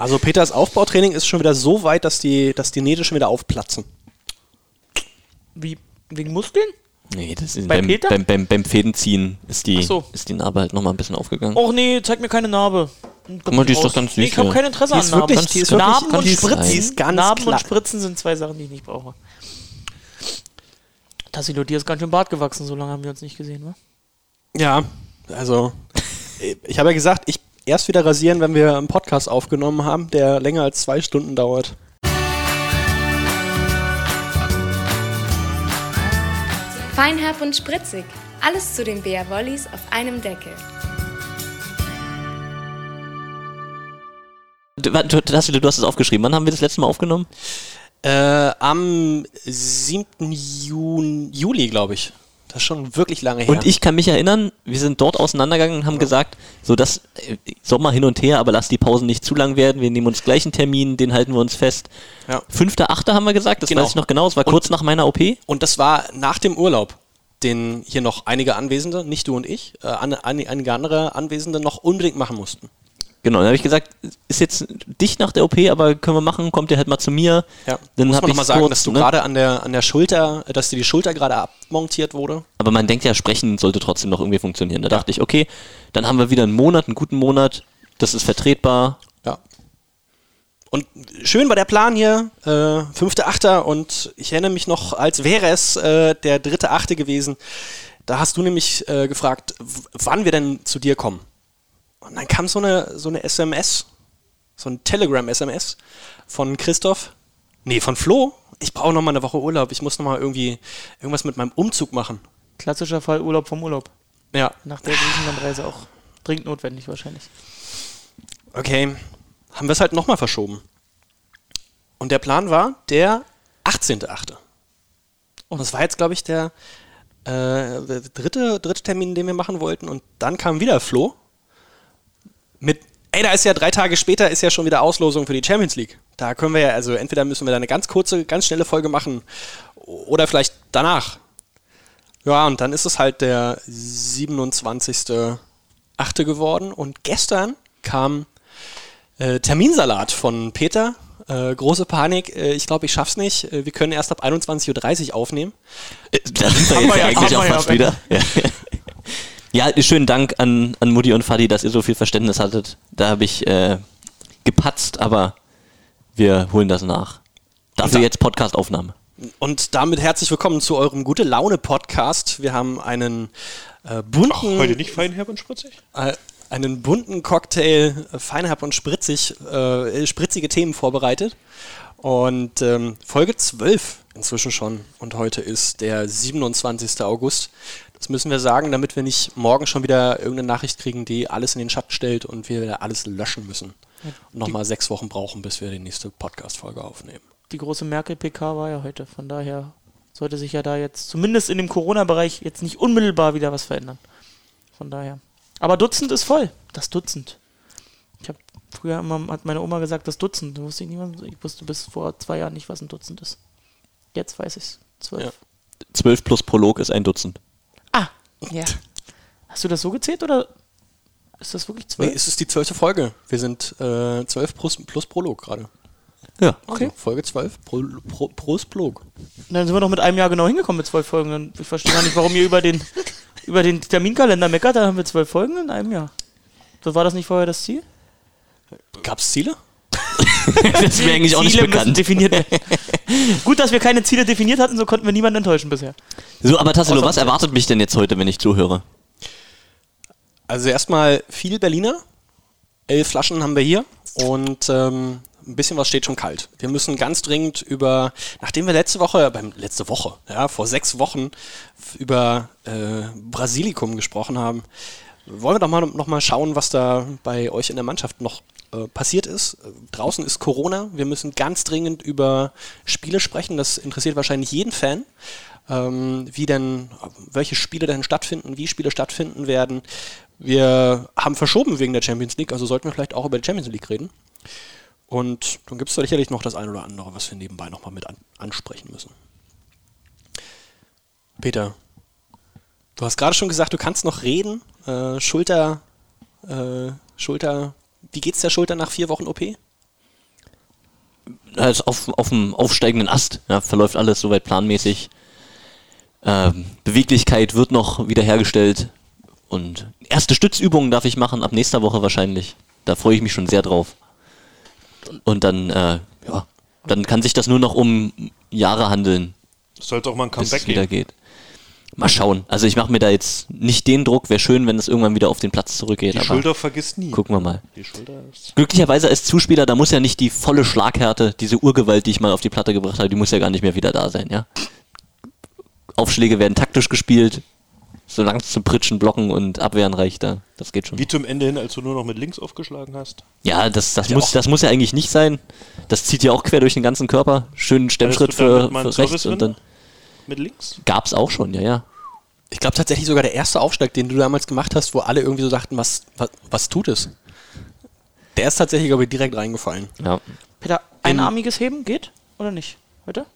Also Peters Aufbautraining ist schon wieder so weit, dass die, dass die Nähte schon wieder aufplatzen. Wie, wegen Muskeln? Nee, das ist Bei beim, Peter? beim, beim, beim Fädenziehen ist die, Ach so. ist die Narbe halt nochmal ein bisschen aufgegangen. Och nee, zeig mir keine Narbe. Guck mal, die ist doch ganz Nee, süß ich habe hier. kein Interesse Die an ist Narben. wirklich- die ist wirklich Narben und Spritzen. Die ist ganz Narben klar. und Spritzen sind zwei Sachen, die ich nicht brauche. Tassilo, dir ist ganz schön Bart gewachsen, so lange haben wir uns nicht gesehen, wa? Ja, also ich habe ja gesagt, ich erst wieder rasieren, wenn wir einen Podcast aufgenommen haben, der länger als zwei Stunden dauert. Feinherb und spritzig. Alles zu den Bär Wollies auf einem Deckel. Du, du, hast, du hast es aufgeschrieben. Wann haben wir das letzte Mal aufgenommen? Äh, am 7. Juni, Juli, glaube ich. Das ist schon wirklich lange her. Und ich kann mich erinnern, wir sind dort auseinandergegangen und haben gesagt, so das äh, Sommer hin und her, aber lass die Pausen nicht zu lang werden. Wir nehmen uns gleich einen Termin, den halten wir uns fest. Ja. 5.8. haben wir gesagt, das Genau. weiß ich noch genau. Es war Und- kurz nach meiner OP. Und das war nach dem Urlaub, den hier noch einige Anwesende, nicht du und ich, äh, einige andere Anwesende noch unbedingt machen mussten. Genau, dann habe ich gesagt, ist jetzt dicht nach der OP, aber können wir machen, kommt ihr halt mal zu mir. Ja. Dann Muss man nochmal sagen, kurz, dass du ne? gerade an der, an der Schulter, dass dir die Schulter gerade abmontiert wurde. Aber man denkt ja, sprechen sollte trotzdem noch irgendwie funktionieren. Da dachte ich, okay, dann haben wir wieder einen Monat, einen guten Monat, das ist vertretbar. Ja. Und schön war der Plan hier, äh, 5.8. und ich erinnere mich noch, als wäre es äh, der 3.8. gewesen. Da hast du nämlich äh, gefragt, wann wir denn zu dir kommen. Und dann kam so eine, so eine SMS, so ein Telegram-SMS von Christoph, nee, von Flo. Ich brauche noch mal eine Woche Urlaub, ich muss noch mal irgendwie irgendwas mit meinem Umzug machen. Klassischer Fall Urlaub vom Urlaub. Ja, Nach der Griechenlandreise auch dringend notwendig wahrscheinlich. Okay, haben wir es halt nochmal verschoben. Und der Plan war der 18.8. Und das war jetzt, glaube ich, der, äh, der dritte, dritte Termin, den wir machen wollten. Und dann kam wieder Flo mit, ey, da ist ja drei Tage später, ist ja schon wieder Auslosung für die Champions League. Da können wir ja, also entweder müssen wir da eine ganz kurze, ganz schnelle Folge machen oder vielleicht danach. Ja, und dann ist es halt der 27.8. geworden. Und gestern kam äh, Terminsalat von Peter. Äh, große Panik. Äh, ich glaube, ich schaff's nicht. Äh, wir können erst ab 21.30 Uhr aufnehmen. Äh, Da sind wir jetzt ja- eigentlich auch fast wieder. Ja. schönen Dank an, an Mutti und Fadi, dass ihr so viel Verständnis hattet. Da habe ich äh, gepatzt, aber wir holen das nach. Dafür da- jetzt Podcast-Aufnahme. Und damit herzlich willkommen zu eurem Gute Laune Podcast. Wir haben einen äh, bunten, Heute nicht feinherb und spritzig? äh, einen bunten Cocktail, äh, feinherb und spritzig, äh, spritzige Themen vorbereitet. Und ähm, Folge 12 inzwischen schon. Und heute ist der 27. August. Das müssen wir sagen, damit wir nicht morgen schon wieder irgendeine Nachricht kriegen, die alles in den Schatten stellt und wir wieder alles löschen müssen. Und nochmal sechs Wochen brauchen, bis wir die nächste Podcast-Folge aufnehmen. Die große Merkel-PK war ja heute. Von daher sollte sich ja da jetzt zumindest in dem Corona-Bereich jetzt nicht unmittelbar wieder was verändern. Von daher. Aber Dutzend ist voll. Das Dutzend. Ich habe früher immer, hat meine Oma gesagt, das Dutzend. Da wusste ich, was- ich wusste bis vor zwei Jahren nicht, was ein Dutzend ist. Jetzt weiß ich es. Zwölf. Ja. 12 plus Prolog ist ein Dutzend. Ja. Hast du das so gezählt oder ist das wirklich Nee, zwölf? es ist die zwölfte Folge. Wir sind äh, 12 plus, plus Prolog gerade. Ja. Okay. Also Folge 12 pro, pro, plus Prolog. Dann sind wir doch mit einem Jahr genau hingekommen mit zwölf Folgen. Dann- Ich verstehe gar nicht, warum ihr über den, über den Terminkalender meckert. Da haben wir zwölf Folgen in einem Jahr. So war das nicht vorher das Ziel? Gab es Ziele? Das ist mir eigentlich auch nicht bekannt. definiert werden. Gut, dass wir keine Ziele definiert hatten, so konnten wir niemanden enttäuschen bisher. So, aber Tassilo, Außer- was erwartet mich denn jetzt heute, wenn ich zuhöre? Also erstmal viel Berliner. Elf Flaschen haben wir hier und ähm, ein bisschen was steht schon kalt. Wir müssen ganz dringend über, nachdem wir letzte Woche, beim letzte Woche, ja, vor sechs Wochen über äh, Brasilikum gesprochen haben, wollen wir doch mal noch mal schauen, was da bei euch in der Mannschaft noch äh, passiert ist. Äh, Draußen ist Corona. Wir müssen ganz dringend über Spiele sprechen. Das interessiert wahrscheinlich jeden Fan. Ähm, wie denn, welche Spiele denn stattfinden, wie Spiele stattfinden werden. Wir haben verschoben wegen der Champions League, also sollten wir vielleicht auch über die Champions League reden. Und dann gibt es sicherlich noch das ein oder andere, was wir nebenbei nochmal mit an ansprechen müssen. Peter, du hast gerade schon gesagt, du kannst noch reden. Äh, Schulter, äh, Schulter, wie geht's der Schulter nach vier Wochen OP? ist auf, auf dem aufsteigenden Ast. Ja, verläuft alles soweit planmäßig. Ähm, Beweglichkeit wird noch wiederhergestellt. Und erste Stützübungen darf ich machen, ab nächster Woche wahrscheinlich. Da freue ich mich schon sehr drauf. Und dann, äh, ja, dann kann sich das nur noch um Jahre handeln, Sollte auch mal ein bis Comeback es wieder geben. geht. Mal schauen. Also ich mache mir da jetzt nicht den Druck. Wäre schön, wenn es irgendwann wieder auf den Platz zurückgeht. Die Schulter vergisst nie. gucken wir mal. Glücklicherweise als Zuspieler, da muss ja nicht die volle Schlaghärte, diese Urgewalt, die ich mal auf die Platte gebracht habe, die muss ja gar nicht mehr wieder da sein, ja. Aufschläge werden taktisch gespielt, solange es zum Pritschen, Blocken und Abwehren reicht, da, das geht schon. Wie zum Ende hin, als du nur noch mit links aufgeschlagen hast. Ja, das, das, Ja, muss, auch- das muss ja eigentlich nicht sein. Das zieht ja auch quer durch den ganzen Körper. Schönen Stemmschritt für, für rechts und dann Mit links? gab's auch schon, ja, ja. Ich glaube tatsächlich sogar der erste Aufschlag, den du damals gemacht hast, wo alle irgendwie so sagten, was, was, was tut es? Der ist tatsächlich, glaube ich, direkt reingefallen. ja. Peter, einarmiges Heben geht oder nicht? Heute?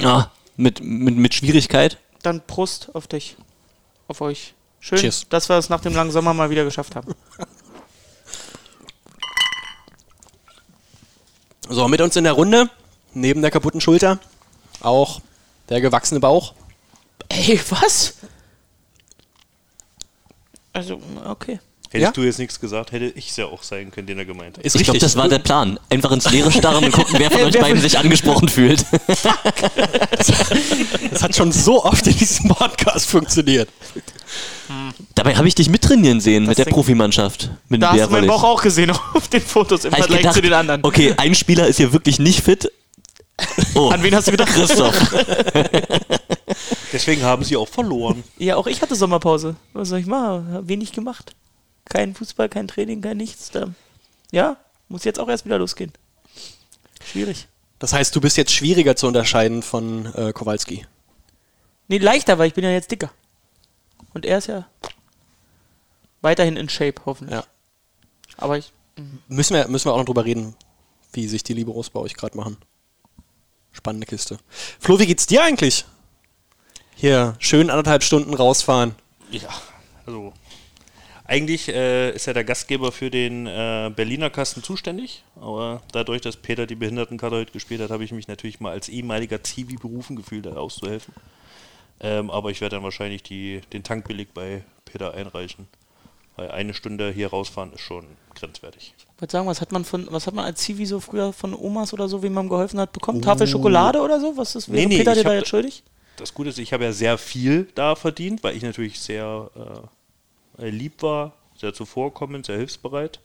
ja mit, mit, mit Schwierigkeit. Dann Prost auf dich. Auf euch. Schön, Cheers. dass wir es nach dem langen Sommer mal wieder geschafft haben. So, mit uns in der Runde, neben der kaputten Schulter, auch der gewachsene Bauch. Ey, was? Also, okay. Hättest Ja? du jetzt nichts gesagt, hätte ich es ja auch sein können, den er gemeint hat. Ist Ich glaube, das war der Plan. Einfach ins Leere starren und gucken, wer von euch beiden sich angesprochen fühlt. Das hat schon so oft in diesem Podcast funktioniert. Dabei habe ich dich mittrainieren sehen mit der Profimannschaft. Mit Da hast du meinen. Bauch auch gesehen auf den Fotos im ich Vergleich gedacht, zu den anderen. Okay, ein Spieler ist hier wirklich nicht fit. Oh, An wen hast du gedacht? Christoph. Deswegen haben sie auch verloren. Ja, auch ich hatte Sommerpause. Was soll ich machen? Hab wenig gemacht. Kein Fußball, kein Training, kein nichts. Ja, muss jetzt auch erst wieder losgehen. Schwierig. Das heißt, du bist jetzt schwieriger zu unterscheiden von äh, Kowalski. Nee, leichter, weil ich bin ja jetzt dicker. Und er ist ja weiterhin in Shape, hoffentlich. Ja. Aber ich. Müssen wir, müssen wir auch noch drüber reden, wie sich die Liberos bei euch gerade machen. Spannende Kiste. Flo, wie geht's dir eigentlich? Hier, schön anderthalb Stunden rausfahren. Ja, also eigentlich äh, ist ja der Gastgeber für den äh, Berliner Kasten zuständig, aber dadurch, dass Peter die Behindertenkarte heute gespielt hat, habe ich mich natürlich mal als ehemaliger Zivi berufen gefühlt, da auszuhelfen. Ähm, aber ich werde dann wahrscheinlich die, den Tankbillig bei Peter einreichen, weil eine Stunde hier rausfahren ist schon grenzwertig. Ich wollte sagen, was hat man von, was hat man als Zivi so früher von Omas oder so, wie man geholfen hat, bekommen? Tafel Schokolade oder so? Was ist wäre Nee, nee, Peter dir da jetzt schuldig? Das Gute ist, ich habe ja sehr viel da verdient, weil ich natürlich sehr äh, lieb war, sehr zuvorkommend, sehr hilfsbereit.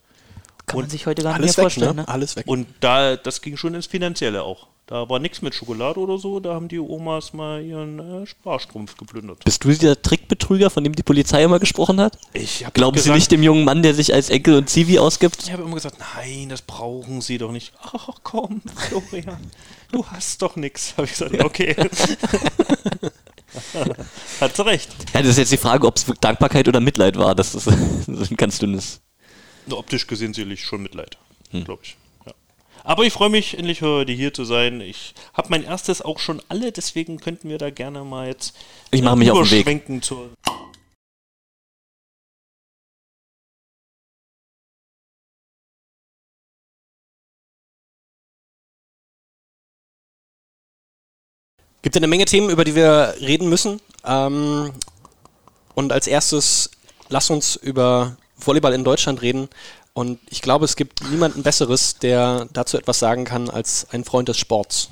Kann Und man sich heute gar nicht Alles mehr weg, vorstellen, ne? ne? Alles weg. Und da, das ging schon ins Finanzielle auch. Da war nichts mit Schokolade oder so, da haben die Omas mal ihren äh, Sparstrumpf geplündert. Bist du dieser Trickbetrüger, von dem die Polizei immer gesprochen hat? Ich hab Glauben Sie gesagt- nicht dem jungen Mann, der sich als Enkel und Zivi ausgibt? Ich habe immer gesagt, nein, das brauchen Sie doch nicht. Ach komm, Florian, du hast doch nichts. Habe ich gesagt, ja, okay. Hat sie recht. Ja, das ist jetzt die Frage, ob es Dankbarkeit oder Mitleid war. Das ist, das ist ein ganz dünnes. Optisch gesehen sicherlich schon Mitleid, glaube ich. Aber ich freue mich, endlich heute hier zu sein. Ich habe mein erstes auch schon alle, deswegen könnten wir da gerne mal jetzt Ich mache mich auf den Weg. zur Gibt eine Menge Themen, über die wir reden müssen. Ähm, und als erstes, lass uns über Volleyball in Deutschland reden. Und ich glaube, es gibt niemanden Besseres, der dazu etwas sagen kann, als ein Freund des Sports.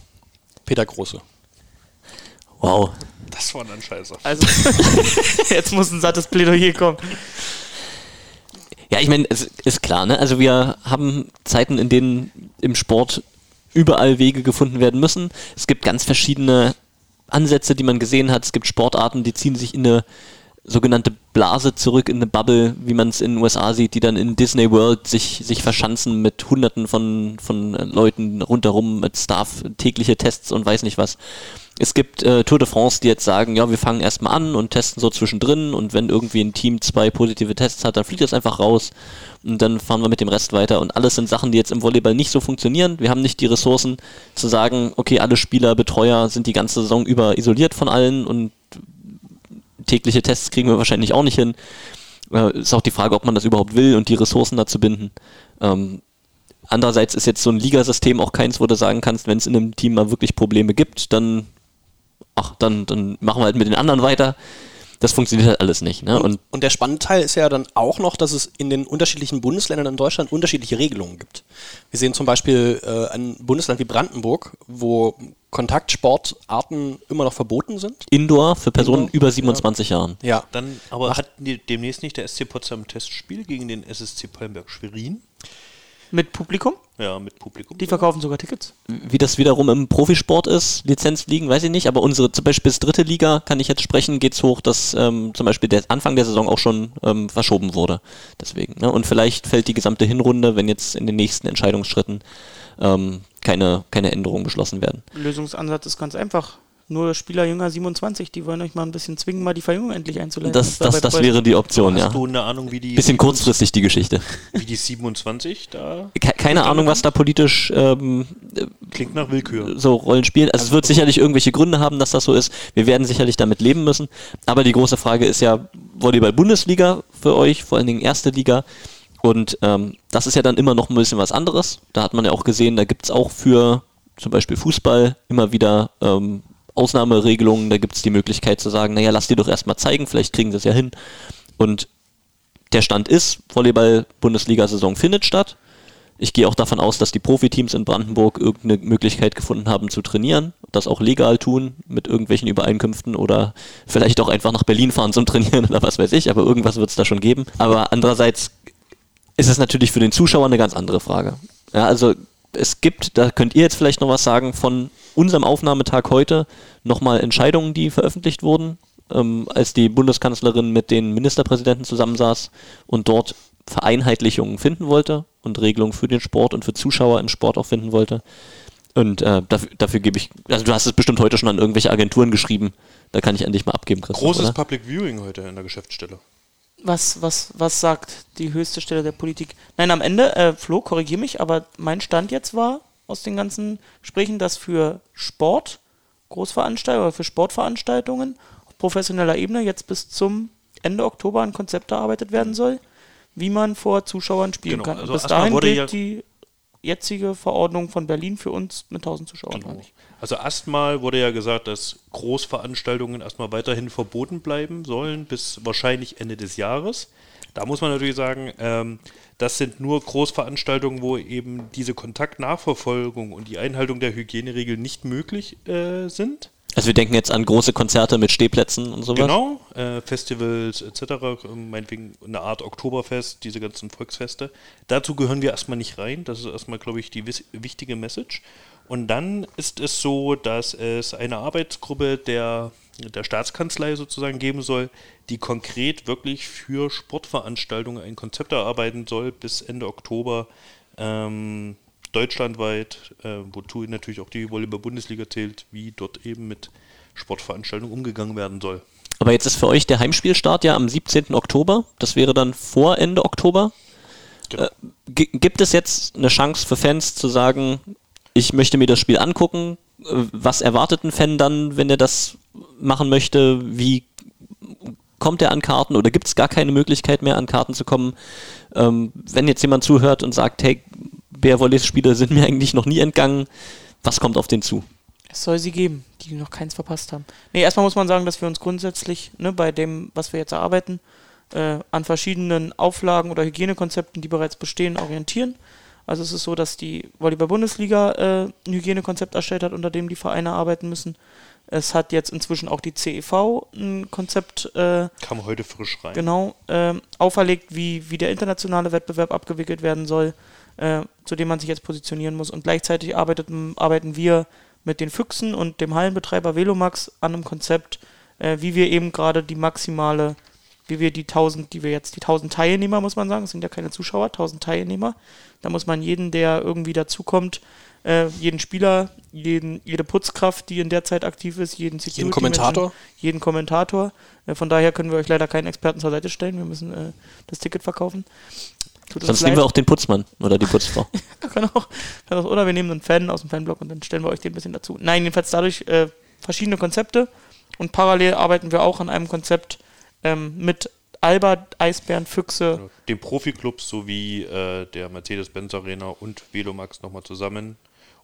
Peter Große. Wow. Das war dann scheiße. Also, jetzt muss ein sattes Plädoyer kommen. Ja, ich meine, es ist klar, ne? Also wir haben Zeiten, in denen im Sport überall Wege gefunden werden müssen. Es gibt ganz verschiedene Ansätze, die man gesehen hat. Es gibt Sportarten, die ziehen sich in eine sogenannte Blase zurück, in eine Bubble, wie man es in den USA sieht, die dann in Disney World sich, sich verschanzen mit hunderten von, von äh, Leuten rundherum, mit Staff, tägliche Tests und weiß nicht was. Es gibt äh, Tour de France, die jetzt sagen, ja, wir fangen erstmal an und testen so zwischendrin und wenn irgendwie ein Team zwei positive Tests hat, dann fliegt das einfach raus und dann fahren wir mit dem Rest weiter. Und alles sind Sachen, die jetzt im Volleyball nicht so funktionieren. Wir haben nicht die Ressourcen zu sagen, okay, alle Spieler, Betreuer sind die ganze Saison über isoliert von allen und tägliche Tests kriegen wir wahrscheinlich auch nicht hin. Äh, ist auch die Frage, ob man das überhaupt will und die Ressourcen dazu binden. Ähm, andererseits ist jetzt so ein Ligasystem auch keins, wo du sagen kannst, wenn es in einem Team mal wirklich Probleme gibt, dann, ach, dann, dann machen wir halt mit den anderen weiter. Das funktioniert halt alles nicht. Ne? Und, und der spannende Teil ist ja dann auch noch, dass es in den unterschiedlichen Bundesländern in Deutschland unterschiedliche Regelungen gibt. Wir sehen zum Beispiel äh, ein Bundesland wie Brandenburg, wo Kontaktsportarten immer noch verboten sind. Indoor für Personen Indoor, über 27 ja. Jahren. Ja. Dann aber Macht hat demnächst nicht der SC Potsdam Testspiel gegen den SSC Palmberg Schwerin? Mit Publikum? Ja, mit Publikum. Die verkaufen sogar Tickets. Wie das wiederum im Profisport ist, Lizenzligen, weiß ich nicht, aber unsere zum Beispiel bis dritte Liga, kann ich jetzt sprechen, geht es hoch, dass ähm, zum Beispiel der Anfang der Saison auch schon ähm, verschoben wurde. Deswegen. Ne? Und vielleicht fällt die gesamte Hinrunde, wenn jetzt in den nächsten Entscheidungsschritten ähm, keine, keine Änderungen beschlossen werden. Lösungsansatz ist ganz einfach nur Spieler jünger 27, die wollen euch mal ein bisschen zwingen, mal die Verjüngung endlich einzuleiten. Das, das, das wäre die Option, Hast ja. Hast du eine Ahnung, wie die. Bisschen kurzfristig die Geschichte. Wie die 27 da. Keine Ahnung, was da politisch. Ähm, Klingt nach Willkür. So Rollen spielen. Also, es wird sicherlich irgendwelche Gründe haben, dass das so ist. Wir werden sicherlich damit leben müssen. Aber die große Frage ist ja: Volleyball-Bundesliga für euch, vor allen Dingen erste Liga. Und ähm, das ist ja dann immer noch ein bisschen was anderes. Da hat man ja auch gesehen, da gibt es auch für zum Beispiel Fußball immer wieder ähm, Ausnahmeregelungen, da gibt es die Möglichkeit zu sagen, naja, lass dir doch erstmal zeigen, vielleicht kriegen sie es ja hin. Und der Stand ist, Volleyball-Bundesliga-Saison findet statt. Ich gehe auch davon aus, dass die Profiteams in Brandenburg irgendeine Möglichkeit gefunden haben zu trainieren, das auch legal tun mit irgendwelchen Übereinkünften oder vielleicht auch einfach nach Berlin fahren zum Trainieren oder was weiß ich, aber irgendwas wird es da schon geben. Aber andererseits ist es natürlich für den Zuschauer eine ganz andere Frage. Ja, also es gibt, da könnt ihr jetzt vielleicht noch was sagen, von unserem Aufnahmetag heute nochmal Entscheidungen, die veröffentlicht wurden, ähm, als die Bundeskanzlerin mit den Ministerpräsidenten zusammensaß und dort Vereinheitlichungen finden wollte und Regelungen für den Sport und für Zuschauer im Sport auch finden wollte. Und äh, dafür, dafür gebe ich, also du hast es bestimmt heute schon an irgendwelche Agenturen geschrieben, da kann ich an dich mal abgeben, Christoph. Großes oder? Public Viewing heute in der Geschäftsstelle. Was, was, was sagt die höchste Stelle der Politik? Nein, am Ende, äh, Flo, korrigier mich, aber mein Stand jetzt war aus den ganzen Gesprächen, dass für Sport, Großveranstaltungen oder für Sportveranstaltungen auf professioneller Ebene jetzt bis zum Ende Oktober ein Konzept erarbeitet werden soll, wie man vor Zuschauern spielen genau, kann. Also bis dahin gilt ja die jetzige Verordnung von Berlin für uns mit 1000 Zuschauern. Genau. Also erstmal wurde ja gesagt, dass Großveranstaltungen erstmal weiterhin verboten bleiben sollen bis wahrscheinlich Ende des Jahres. Da muss man natürlich sagen, ähm, das sind nur Großveranstaltungen, wo eben diese Kontaktnachverfolgung und die Einhaltung der Hygieneregeln nicht möglich äh, sind. Also wir denken jetzt an große Konzerte mit Stehplätzen und sowas. Genau, äh, Festivals etc., meinetwegen eine Art Oktoberfest, diese ganzen Volksfeste. Dazu gehören wir erstmal nicht rein. Das ist erstmal, glaube ich, die wichtige Message. Und dann ist es so, dass es eine Arbeitsgruppe der, der Staatskanzlei sozusagen geben soll, die konkret wirklich für Sportveranstaltungen ein Konzept erarbeiten soll bis Ende Oktober. Ähm, deutschlandweit, äh, wozu natürlich auch die Volleyball-Bundesliga zählt, wie dort eben mit Sportveranstaltungen umgegangen werden soll. Aber jetzt ist für euch der Heimspielstart ja am 17. Oktober. Das wäre dann vor Ende Oktober. Genau. Äh, gibt es jetzt eine Chance für Fans zu sagen, ich möchte mir das Spiel angucken? Äh, was erwartet ein Fan dann, wenn er das machen möchte? Wie kommt er an Karten oder gibt es gar keine Möglichkeit mehr an Karten zu kommen? Ähm, wenn jetzt jemand zuhört und sagt, hey, Bär-Volleys-Spieler sind mir eigentlich noch nie entgangen. Was kommt auf den zu? Es soll sie geben, die noch keins verpasst haben. Nee, erstmal muss man sagen, dass wir uns grundsätzlich ne, bei dem, was wir jetzt erarbeiten, äh, an verschiedenen Auflagen oder Hygienekonzepten, die bereits bestehen, orientieren. Also es ist so, dass die Volleyball-Bundesliga äh, ein Hygienekonzept erstellt hat, unter dem die Vereine arbeiten müssen. Es hat jetzt inzwischen auch die CEV ein Konzept. Äh, Kam heute frisch rein. Genau, äh, auferlegt, wie, wie der internationale Wettbewerb abgewickelt werden soll äh, zu dem man sich jetzt positionieren muss. Und gleichzeitig arbeitet, arbeiten wir mit den Füchsen und dem Hallenbetreiber Velomax an einem Konzept, äh, wie wir eben gerade die maximale, wie wir die 1000, die wir jetzt, die 1000 Teilnehmer, muss man sagen, es sind ja keine Zuschauer, 1000 Teilnehmer. Da muss man jeden, der irgendwie dazukommt, äh, jeden Spieler, jeden, jede Putzkraft, die in der Zeit aktiv ist, jeden Security jeden Kommentator, jeden Kommentator. Äh, von daher können wir euch leider keinen Experten zur Seite stellen. Wir müssen äh, das Ticket verkaufen. Sonst nehmen wir auch den Putzmann oder die Putzfrau. kann auch, kann auch, oder wir nehmen einen Fan aus dem Fanblock und dann stellen wir euch den ein bisschen dazu. Nein, jedenfalls dadurch äh, verschiedene Konzepte und parallel arbeiten wir auch an einem Konzept ähm, mit Alba, Eisbären, Füchse. Den Profiklubs sowie äh, der Mercedes-Benz Arena und Velomax nochmal zusammen,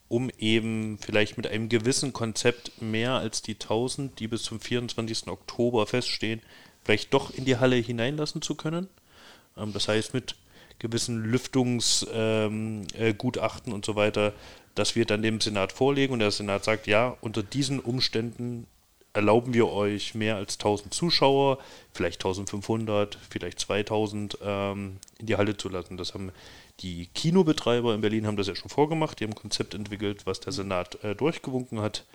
um eben vielleicht mit einem gewissen Konzept mehr als die 1000, die bis zum 24. Oktober feststehen, vielleicht doch in die Halle hineinlassen zu können. Ähm, das heißt, mit gewissen Lüftungsgutachten ähm, äh, und so weiter, dass wir dann dem Senat vorlegen und der Senat sagt, ja, unter diesen Umständen erlauben wir euch mehr als 1000 Zuschauer, vielleicht 1500, vielleicht 2000 ähm, in die Halle zu lassen. Das haben die Kinobetreiber in Berlin haben das ja schon vorgemacht, die haben ein Konzept entwickelt, was der Senat äh, durchgewunken hat.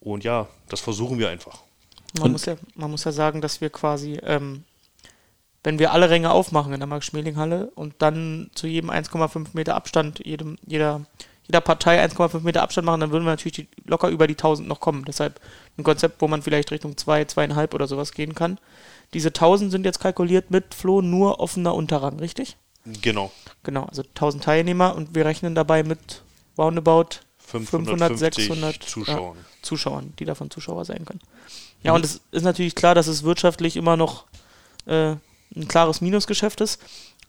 Und ja, das versuchen wir einfach. Man, muss ja, man muss ja sagen, dass wir quasi, ähm, wenn wir alle Ränge aufmachen in der Max-Schmeling-Halle und dann zu jedem 1,5 Meter Abstand, jedem, jeder, jeder Partei 1,5 Meter Abstand machen, dann würden wir natürlich locker über die 1000 noch kommen. Deshalb ein Konzept, wo man vielleicht Richtung 2, zwei, 2,5 oder sowas gehen kann. Diese 1000 sind jetzt kalkuliert mit Flo nur offener Unterrang, richtig? Genau. Genau, also 1000 Teilnehmer und wir rechnen dabei mit roundabout 500, 600 Zuschauern. Ja, Zuschauern, die davon Zuschauer sein können. Ja, mhm. und es ist natürlich klar, dass es wirtschaftlich immer noch äh, ein klares Minusgeschäft ist,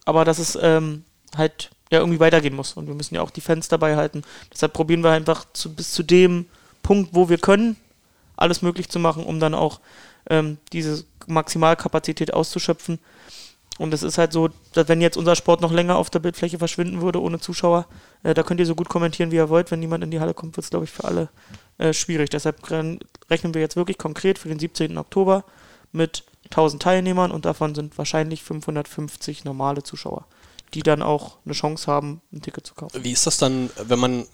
aber dass es ähm, halt ja irgendwie weitergehen muss. Und wir müssen ja auch die Fans dabei halten. Deshalb probieren wir einfach zu, bis zu dem Punkt, wo wir können, alles möglich zu machen, um dann auch ähm, diese Maximalkapazität auszuschöpfen. Und es ist halt so, dass wenn jetzt unser Sport noch länger auf der Bildfläche verschwinden würde ohne Zuschauer, äh, da könnt ihr so gut kommentieren, wie ihr wollt. Wenn niemand in die Halle kommt, wird es, glaube ich, für alle äh, schwierig. Deshalb rechnen wir jetzt wirklich konkret für den 17. Oktober mit 1000 Teilnehmern und davon sind wahrscheinlich 550 normale Zuschauer, die dann auch eine Chance haben, ein Ticket zu kaufen. Wie ist das dann, wenn man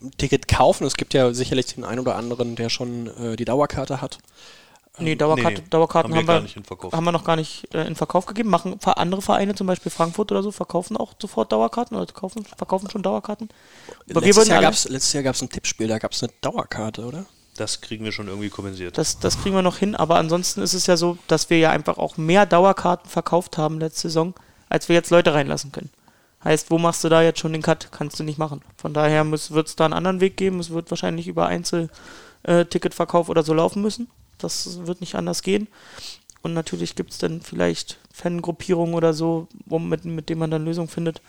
ein Ticket kaufen? Es gibt ja sicherlich den einen oder anderen, der schon äh, die Dauerkarte hat. Nee, Dauerkarte, nee, Dauerkarten haben wir, haben wir, haben wir noch gar nicht äh, in Verkauf gegeben. Machen andere Vereine, zum Beispiel Frankfurt oder so, verkaufen auch sofort Dauerkarten oder kaufen, verkaufen schon Dauerkarten. Aber letztes, Jahr gab's, letztes Jahr gab es ein Tippspiel, da gab es eine Dauerkarte, oder? Das kriegen wir schon irgendwie kompensiert. Das, das kriegen wir noch hin, aber ansonsten ist es ja so, dass wir ja einfach auch mehr Dauerkarten verkauft haben letzte Saison, als wir jetzt Leute reinlassen können. Heißt, wo machst du da jetzt schon den Cut? Kannst du nicht machen. Von daher wird es da einen anderen Weg geben. Es wird wahrscheinlich über Einzelticketverkauf oder so laufen müssen. Das wird nicht anders gehen. Und natürlich gibt es dann vielleicht Fangruppierungen oder so, mit, mit denen man dann Lösungen findet.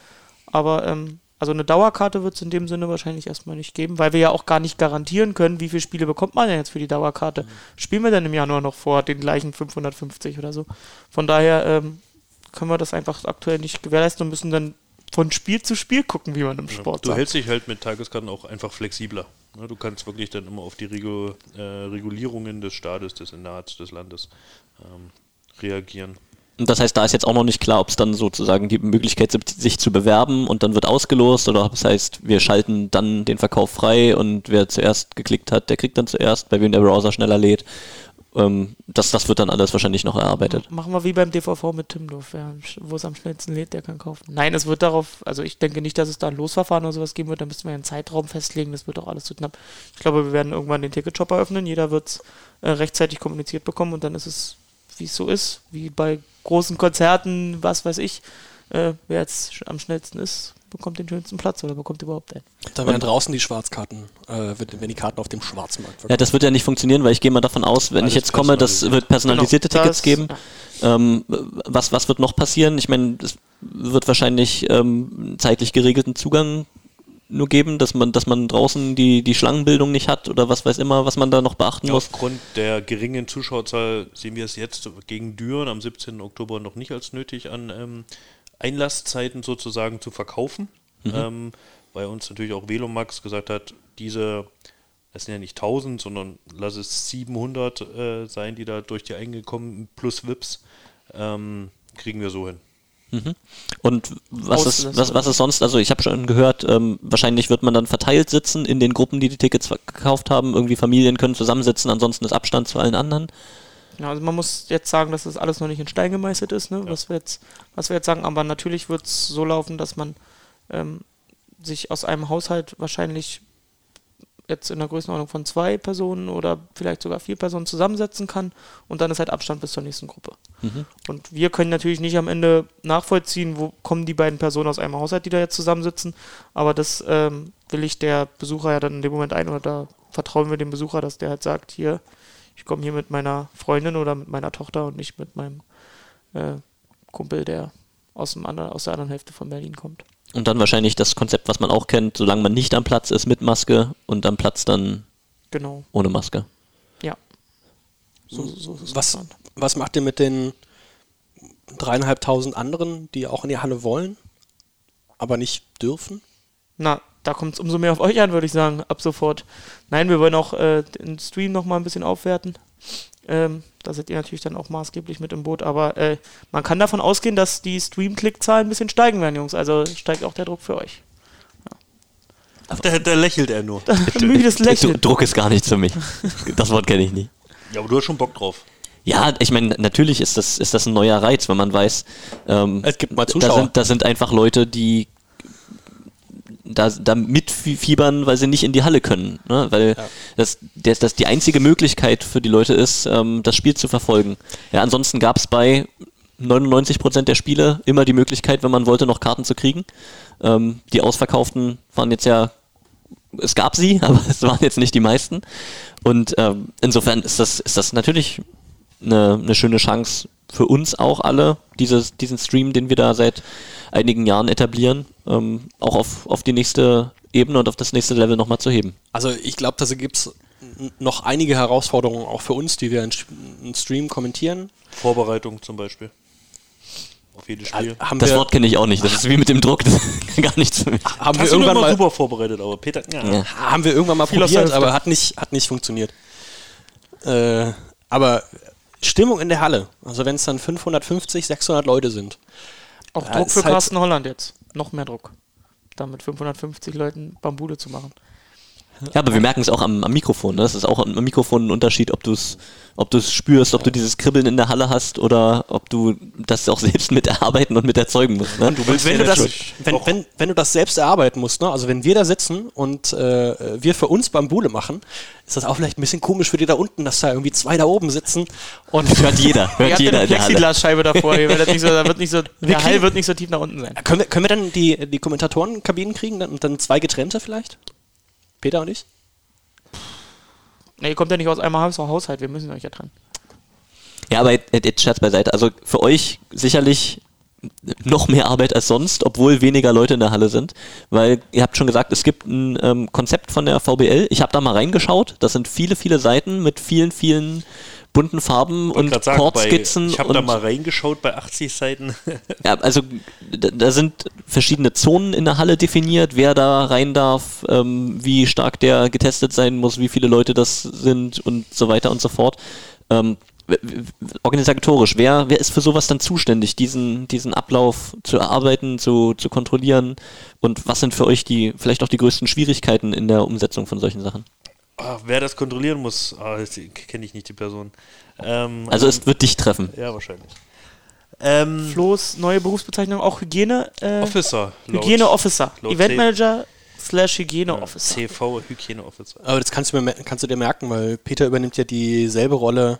Aber ähm, also eine Dauerkarte wird es in dem Sinne wahrscheinlich erstmal nicht geben, weil wir ja auch gar nicht garantieren können, wie viele Spiele bekommt man denn jetzt für die Dauerkarte. Mhm. Spielen wir denn im Januar noch vor den gleichen 550 oder so? Von daher ähm, können wir das einfach aktuell nicht gewährleisten und müssen dann von Spiel zu Spiel gucken, wie man im Sport ja, Du hältst dich halt mit Tageskarten auch einfach flexibler. Du kannst wirklich dann immer auf die äh, Regulierungen des Staates, des Senats, des Landes ähm, reagieren. Und das heißt, da ist jetzt auch noch nicht klar, ob es dann sozusagen die Möglichkeit gibt, sich zu bewerben und dann wird ausgelost oder das heißt, wir schalten dann den Verkauf frei und wer zuerst geklickt hat, der kriegt dann zuerst, bei wem der Browser schneller lädt. Ähm, das, das wird dann alles wahrscheinlich noch erarbeitet. Machen wir wie beim DVV mit Timdorf. Wo es am schnellsten lädt, der kann kaufen. Nein, es wird darauf, also ich denke nicht, dass es da ein Losverfahren oder sowas geben wird. Da müssten wir einen Zeitraum festlegen. Das wird auch alles zu knapp. Ich glaube, wir werden irgendwann den Ticketshop eröffnen. Jeder wird es äh, rechtzeitig kommuniziert bekommen und dann ist es, wie es so ist, wie bei großen Konzerten, was weiß ich, äh, wer jetzt am schnellsten ist, bekommt den schönsten Platz oder bekommt überhaupt einen. Da werden draußen die Schwarzkarten, äh, wenn die Karten auf dem Schwarzmarkt verkauft. Ja, das wird ja nicht funktionieren, weil ich gehe mal davon aus, wenn Alles ich jetzt komme, das wird personalisierte genau, Tickets das, geben. Ja. Ähm, was, was wird noch passieren? Ich meine, es wird wahrscheinlich ähm, zeitlich geregelten Zugang nur geben, dass man, dass man draußen die, die Schlangenbildung nicht hat oder was weiß immer, was man da noch beachten ja, muss? Aufgrund der geringen Zuschauerzahl sehen wir es jetzt gegen Düren am 17. Oktober noch nicht als nötig an, ähm, Einlasszeiten sozusagen zu verkaufen, mhm. ähm, weil uns natürlich auch Velomax gesagt hat, diese, das sind ja nicht 1000, sondern lass es 700 äh, sein, die da durch die eingekommen plus VIPs, ähm, kriegen wir so hin. Mhm. Und was ist, was, was ist sonst, also ich habe schon gehört, ähm, wahrscheinlich wird man dann verteilt sitzen in den Gruppen, die die Tickets gekauft haben. Irgendwie Familien können zusammensitzen, ansonsten ist Abstand zu allen anderen. Ja, also man muss jetzt sagen, dass das alles noch nicht in Stein gemeißelt ist, ne? ja. was, wir jetzt, was wir jetzt sagen, aber natürlich wird es so laufen, dass man ähm, sich aus einem Haushalt wahrscheinlich jetzt in der Größenordnung von zwei Personen oder vielleicht sogar vier Personen zusammensetzen kann und dann ist halt Abstand bis zur nächsten Gruppe. Mhm. Und wir können natürlich nicht am Ende nachvollziehen, wo kommen die beiden Personen aus einem Haushalt, die da jetzt zusammensitzen, aber das ähm, will ich der Besucher ja dann in dem Moment ein oder da vertrauen wir dem Besucher, dass der halt sagt, hier, ich komme hier mit meiner Freundin oder mit meiner Tochter und nicht mit meinem äh, Kumpel, der aus, dem anderen, aus der anderen Hälfte von Berlin kommt. Und dann wahrscheinlich das Konzept, was man auch kennt, solange man nicht am Platz ist mit Maske und am Platz dann Genau, ohne Maske. ja. So, so ist es Was, was macht ihr mit den dreieinhalbtausend anderen, die auch in die Halle wollen, aber nicht dürfen? Na, da kommt es umso mehr auf euch an, würde ich sagen, ab sofort. Nein, wir wollen auch äh, den Stream nochmal ein bisschen aufwerten. Ähm, da seid ihr natürlich dann auch maßgeblich mit im Boot, aber äh, man kann davon ausgehen, dass die Stream-Klickzahlen ein bisschen steigen werden, Jungs. Also steigt auch der Druck für euch. Da, da lächelt er nur. Müdes Lächeln. Druck ist gar nicht für mich. Das Wort kenne ich nicht. Ja, aber du hast schon Bock drauf. Ja, ich meine, natürlich ist das, ist das ein neuer Reiz, wenn man weiß, ähm, Es gibt mal da Zuschauer. sind, da sind einfach Leute, die da, da mitfiebern, weil sie nicht in die Halle können. Ne? Weil das, das, das die einzige Möglichkeit für die Leute ist, ähm, das Spiel zu verfolgen. Ja, ansonsten gab es bei 99% der Spiele immer die Möglichkeit, wenn man wollte, noch Karten zu kriegen. Ähm, die ausverkauften waren jetzt ja es gab sie, aber es waren jetzt nicht die meisten. Und ähm, insofern ist das, ist das natürlich eine, eine schöne Chance für uns auch alle, dieses, diesen Stream, den wir da seit einigen Jahren etablieren, ähm, auch auf, auf die nächste Ebene und auf das nächste Level nochmal zu heben. Also ich glaube, da gibt es noch einige Herausforderungen auch für uns, die wir in Stream kommentieren. Vorbereitung zum Beispiel. Auf jedes Spiel. Haben Das wir, Wort kenne ich auch nicht. Das ist wie mit dem Druck. Das gar nichts für mich. haben wir Hast irgendwann mal super vorbereitet, aber Peter, ja. Ja. haben wir irgendwann mal Viel probiert, aber hat nicht, hat nicht funktioniert. Äh, aber Stimmung in der Halle, also wenn es dann 550, 600 Leute sind. Auch Ja, Druck für halt- Carsten Holland jetzt. Noch mehr Druck. Da mit 550 Leuten Bambule zu machen. Ja, aber wir merken es auch am, am Mikrofon. Ne? Das ist auch am Mikrofon ein Unterschied, ob du es ob du's spürst, ob du dieses Kribbeln in der Halle hast oder ob du das auch selbst mit erarbeiten und mit erzeugen musst. Ne? du willst wenn, ja du das, wenn, wenn, wenn du das selbst erarbeiten musst, ne? also wenn wir da sitzen und äh, wir für uns Bambule machen, ist das auch vielleicht ein bisschen komisch für die da unten, dass da irgendwie zwei da oben sitzen und hört jeder, hört jeder eine. Plexiglasscheibe davor. Ihr werdet nicht so, da wird nicht so, der Hall wird nicht so tief nach unten sein. können wir, können wir dann die, die Kommentatorenkabinen kriegen dann, und dann zwei getrennte vielleicht? Peter und ich? Ne, ihr kommt ja nicht aus einem Haus- Haushalt, wir müssen euch ja dran. Ja, aber jetzt, jetzt Scherz beiseite. Also für euch sicherlich noch mehr Arbeit als sonst, obwohl weniger Leute in der Halle sind. Weil ihr habt schon gesagt, es gibt ein ähm, Konzept von der VBL. Ich habe da mal reingeschaut. Das sind viele, viele Seiten mit vielen, vielen bunten Farben und bei- Chordskizzen. Ich habe da mal reingeschaut bei 80 Seiten. Ja, also da, sind verschiedene Zonen in der Halle definiert, wer da rein darf, ähm, wie stark der getestet sein muss, wie viele Leute das sind und so weiter und so fort. Ähm, organisatorisch, wer, wer ist für sowas dann zuständig, diesen, diesen Ablauf zu erarbeiten, zu, zu kontrollieren und was sind für euch die, vielleicht auch die größten Schwierigkeiten in der Umsetzung von solchen Sachen? Ah, wer das kontrollieren muss, ah, kenne ich nicht die Person. Ähm, Also es wird dich treffen. ja, wahrscheinlich. Ähm, Flo's neue Berufsbezeichnung auch Hygiene, äh, Officer. Hygiene Officer. laut Event C- Manager slash Hygiene Officer. CV Hygiene Officer. Aber das kannst du, mir, kannst du dir merken, weil Peter übernimmt ja dieselbe Rolle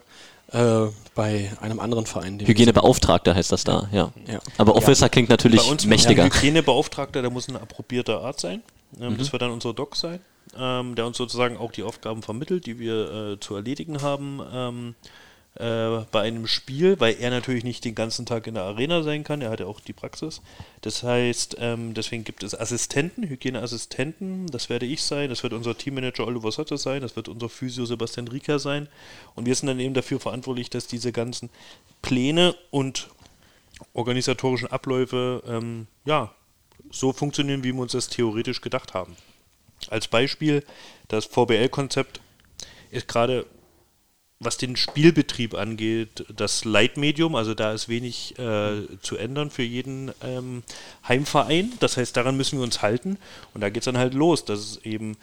äh, bei einem anderen Verein. Hygienebeauftragter heißt das da, ja. Ja. Aber Officer klingt natürlich Bei uns mächtiger. Hygienebeauftragter, der muss ein approbierter Arzt sein. Ähm, Mhm. Das wird dann unser Doc sein, ähm, der uns sozusagen auch die Aufgaben vermittelt, die wir äh, zu erledigen haben ähm, äh, bei einem Spiel, weil er natürlich nicht den ganzen Tag in der Arena sein kann. Er hat ja auch die Praxis. Das heißt, ähm, deswegen gibt es Assistenten, Hygieneassistenten. Das werde ich sein. Das wird unser Teammanager Oliver Sotte sein. Das wird unser Physio Sebastian Rieker sein. Und wir sind dann eben dafür verantwortlich, dass diese ganzen Pläne und organisatorischen Abläufe ähm, ja, so funktionieren, wie wir uns das theoretisch gedacht haben. Als Beispiel, das VBL-Konzept ist gerade, was den Spielbetrieb angeht, das Leitmedium, also da ist wenig äh, zu ändern für jeden ähm, Heimverein. Das heißt, daran müssen wir uns halten. Und da geht es dann halt los, dass es eben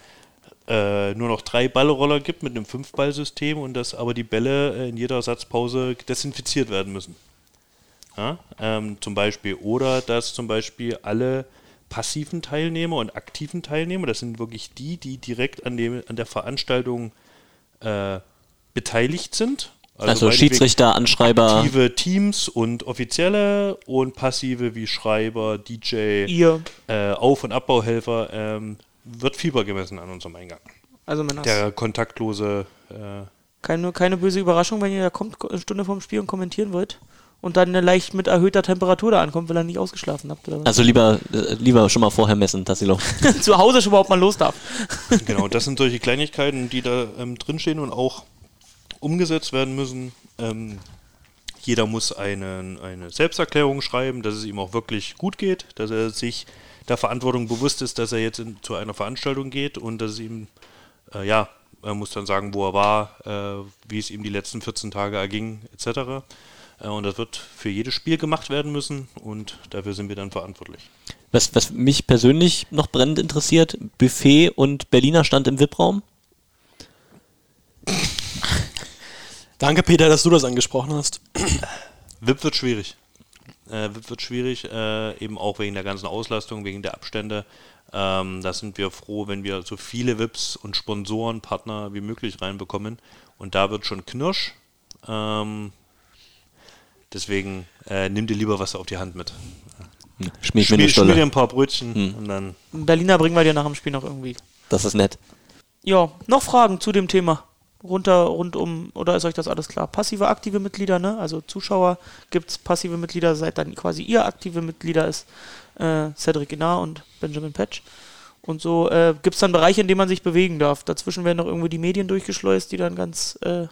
äh, nur noch drei Ballroller gibt mit einem Fünfballsystem und dass aber die Bälle äh, in jeder Ersatzpause desinfiziert werden müssen. Ja, ähm, zum Beispiel. Oder dass zum Beispiel alle passiven Teilnehmer und aktiven Teilnehmer, das sind wirklich die, die direkt an, dem, an der Veranstaltung äh, beteiligt sind. Also, meinetwegen Schiedsrichter, Anschreiber. Aktive Teams und Offizielle und passive wie Schreiber, DJ, Ihr, äh, Auf- und Abbauhelfer, ähm, wird Fieber gemessen an unserem Eingang. also Männer. Der kontaktlose äh, Keine, keine böse Überraschung, wenn ihr da kommt, eine Stunde vorm Spiel und kommentieren wollt und dann leicht mit erhöhter Temperatur da ankommt, weil er nicht ausgeschlafen habt. Oder was? Also lieber, äh, lieber schon mal vorher messen, Tassilo. Zu Hause schon überhaupt mal los darf. Genau, das sind solche Kleinigkeiten, die da ähm, drinstehen und auch umgesetzt werden müssen. Ähm, jeder muss einen, eine Selbsterklärung schreiben, dass es ihm auch wirklich gut geht, dass er sich der Verantwortung bewusst ist, dass er jetzt in, zu einer Veranstaltung geht und dass es ihm, äh, ja, er muss dann sagen, wo er war, äh, wie es ihm die letzten 14 Tage erging, etc. Äh, und das wird für jedes Spiel gemacht werden müssen und dafür sind wir dann verantwortlich. Was, was mich persönlich noch brennend interessiert, Buffet und Berliner Stand im VIP-Raum. Danke, Peter, dass du das angesprochen hast. VIP wird schwierig. Äh, VIP wird schwierig, äh, eben auch wegen der ganzen Auslastung, wegen der Abstände. Ähm, da sind wir froh, wenn wir so viele VIPs und Sponsoren, Partner wie möglich reinbekommen. Und da wird schon Knirsch. Ähm, deswegen äh, nimm dir lieber was auf die Hand mit. Schmier Schmier, schmier dir ein paar Brötchen und dann Berliner bringen wir dir nach dem Spiel noch irgendwie. Das ist nett. Ja, noch Fragen zu dem Thema? Runter, rundum, oder ist euch das alles klar? Passive, aktive Mitglieder, ne? Also Zuschauer gibt es passive Mitglieder, seid dann quasi ihr aktive Mitglieder ist äh, Cedric Inar und Benjamin Patch. Und so äh, gibt es dann Bereiche, in denen man sich bewegen darf. Dazwischen werden noch irgendwo die Medien durchgeschleust, die dann ganz, äh,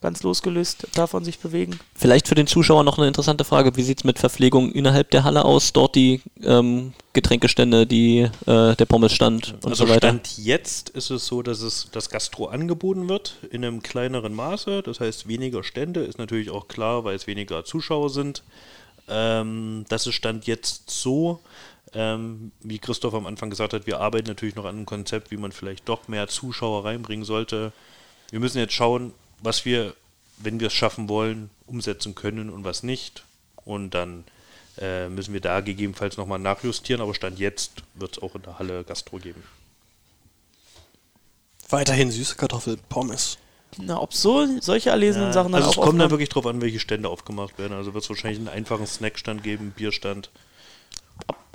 ganz losgelöst davon sich bewegen. Vielleicht für den Zuschauer noch eine interessante Frage. Wie sieht es mit Verpflegung innerhalb der Halle aus? Dort die ähm, Getränkestände, die, äh, der Pommesstand und also so weiter. Stand jetzt ist es so, dass es das Gastro angeboten wird in einem kleineren Maße. Das heißt, weniger Stände ist natürlich auch klar, weil es weniger Zuschauer sind. Ähm, das ist Stand jetzt so. Ähm, wie Christoph am Anfang gesagt hat, wir arbeiten natürlich noch an einem Konzept, wie man vielleicht doch mehr Zuschauer reinbringen sollte. Wir müssen jetzt schauen, was wir, wenn wir es schaffen wollen, umsetzen können und was nicht. Und dann äh, müssen wir da gegebenenfalls nochmal nachjustieren, aber Stand jetzt wird es auch in der Halle Gastro geben. Weiterhin süße Kartoffel, Pommes. Na, ob so solche erlesenen Sachen dann also auch es kommt dann wirklich drauf an, welche Stände aufgemacht werden. Also wird es wahrscheinlich einen einfachen Snackstand geben, Bierstand.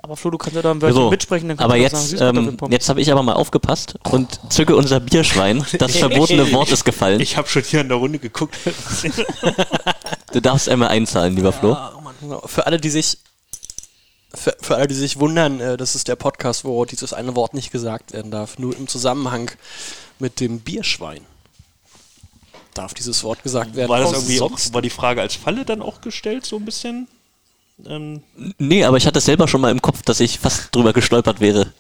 Aber Flo, du kannst ja da ein Wörtchen So, mitsprechen, dann kannst aber du jetzt, sagen, ähm, jetzt habe ich aber mal aufgepasst und zücke unser Bierschwein. Das verbotene Wort ist gefallen. Ich habe schon hier in der Runde geguckt. Du darfst einmal einzahlen, lieber Flo. Ah, Mann, für alle, die sich für, für alle, die sich wundern, äh, das ist der Podcast, wo dieses eine Wort nicht gesagt werden darf. Nur im Zusammenhang mit dem Bierschwein darf dieses Wort gesagt werden. war das irgendwie auch, war die Frage als Falle dann auch gestellt, so ein bisschen? Ähm, Nee, aber ich hatte es selber schon mal im Kopf, dass ich fast drüber gestolpert wäre.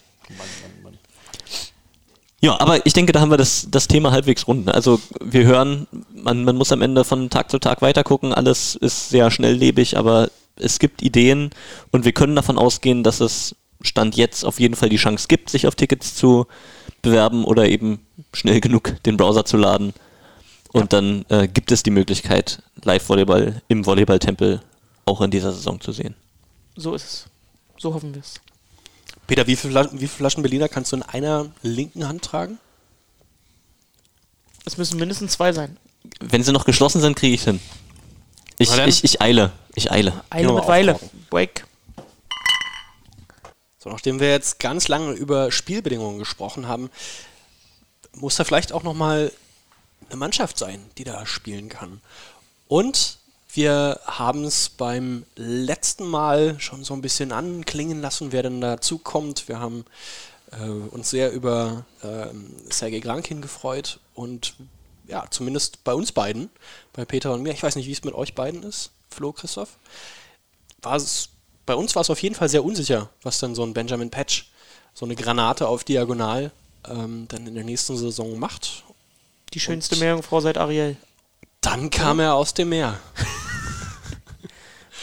Ja, aber ich denke, da haben wir das, das Thema halbwegs rund. Also wir hören, man, man muss am Ende von Tag zu Tag weitergucken, alles ist sehr schnelllebig, aber es gibt Ideen und wir können davon ausgehen, dass es Stand jetzt auf jeden Fall die Chance gibt, sich auf Tickets zu bewerben oder eben schnell genug den Browser zu laden. Und dann äh, gibt es die Möglichkeit, Live-Volleyball im Volleyballtempel auch in dieser Saison zu sehen. So ist es. So hoffen wir es. Peter, wie viele Flaschen, wie viele Flaschen Berliner kannst du in einer linken Hand tragen? Es müssen mindestens zwei sein. Wenn sie noch geschlossen sind, kriege ich hin. Ich, ich, ich eile. Ich eile. Eile mit Weile. Wake. So, nachdem wir jetzt ganz lange über Spielbedingungen gesprochen haben, muss da vielleicht auch nochmal eine Mannschaft sein, die da spielen kann. Und wir haben es beim letzten Mal schon so ein bisschen anklingen lassen, wer denn dazukommt. Wir haben äh, uns sehr über ähm, Sergei Grankin gefreut und ja, zumindest bei uns beiden, bei Peter und mir, ich weiß nicht, wie es mit euch beiden ist, Flo, Christoph, war es, bei uns war es auf jeden Fall sehr unsicher, was dann so ein Benjamin Patch, so eine Granate auf Diagonal, ähm, dann in der nächsten Saison macht. Die schönste Meerjungfrau seit Ariel. Dann kam er aus dem Meer.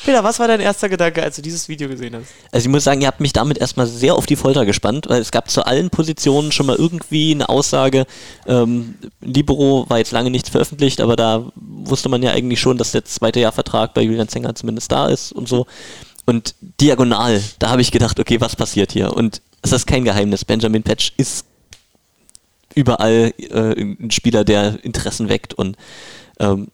Peter, was war dein erster Gedanke, als du dieses Video gesehen hast? Also ich muss sagen, ihr habt mich damit erstmal sehr auf die Folter gespannt, weil es gab zu allen Positionen schon mal irgendwie eine Aussage. Ähm, Libero war jetzt lange nichts veröffentlicht, aber da wusste man ja eigentlich schon, dass der zweite Jahrvertrag bei Julian Zenger zumindest da ist und so. Und diagonal, da habe ich gedacht, okay, was passiert hier? Und es ist kein Geheimnis. Benjamin Patch ist überall äh, ein Spieler, der Interessen weckt und ähm,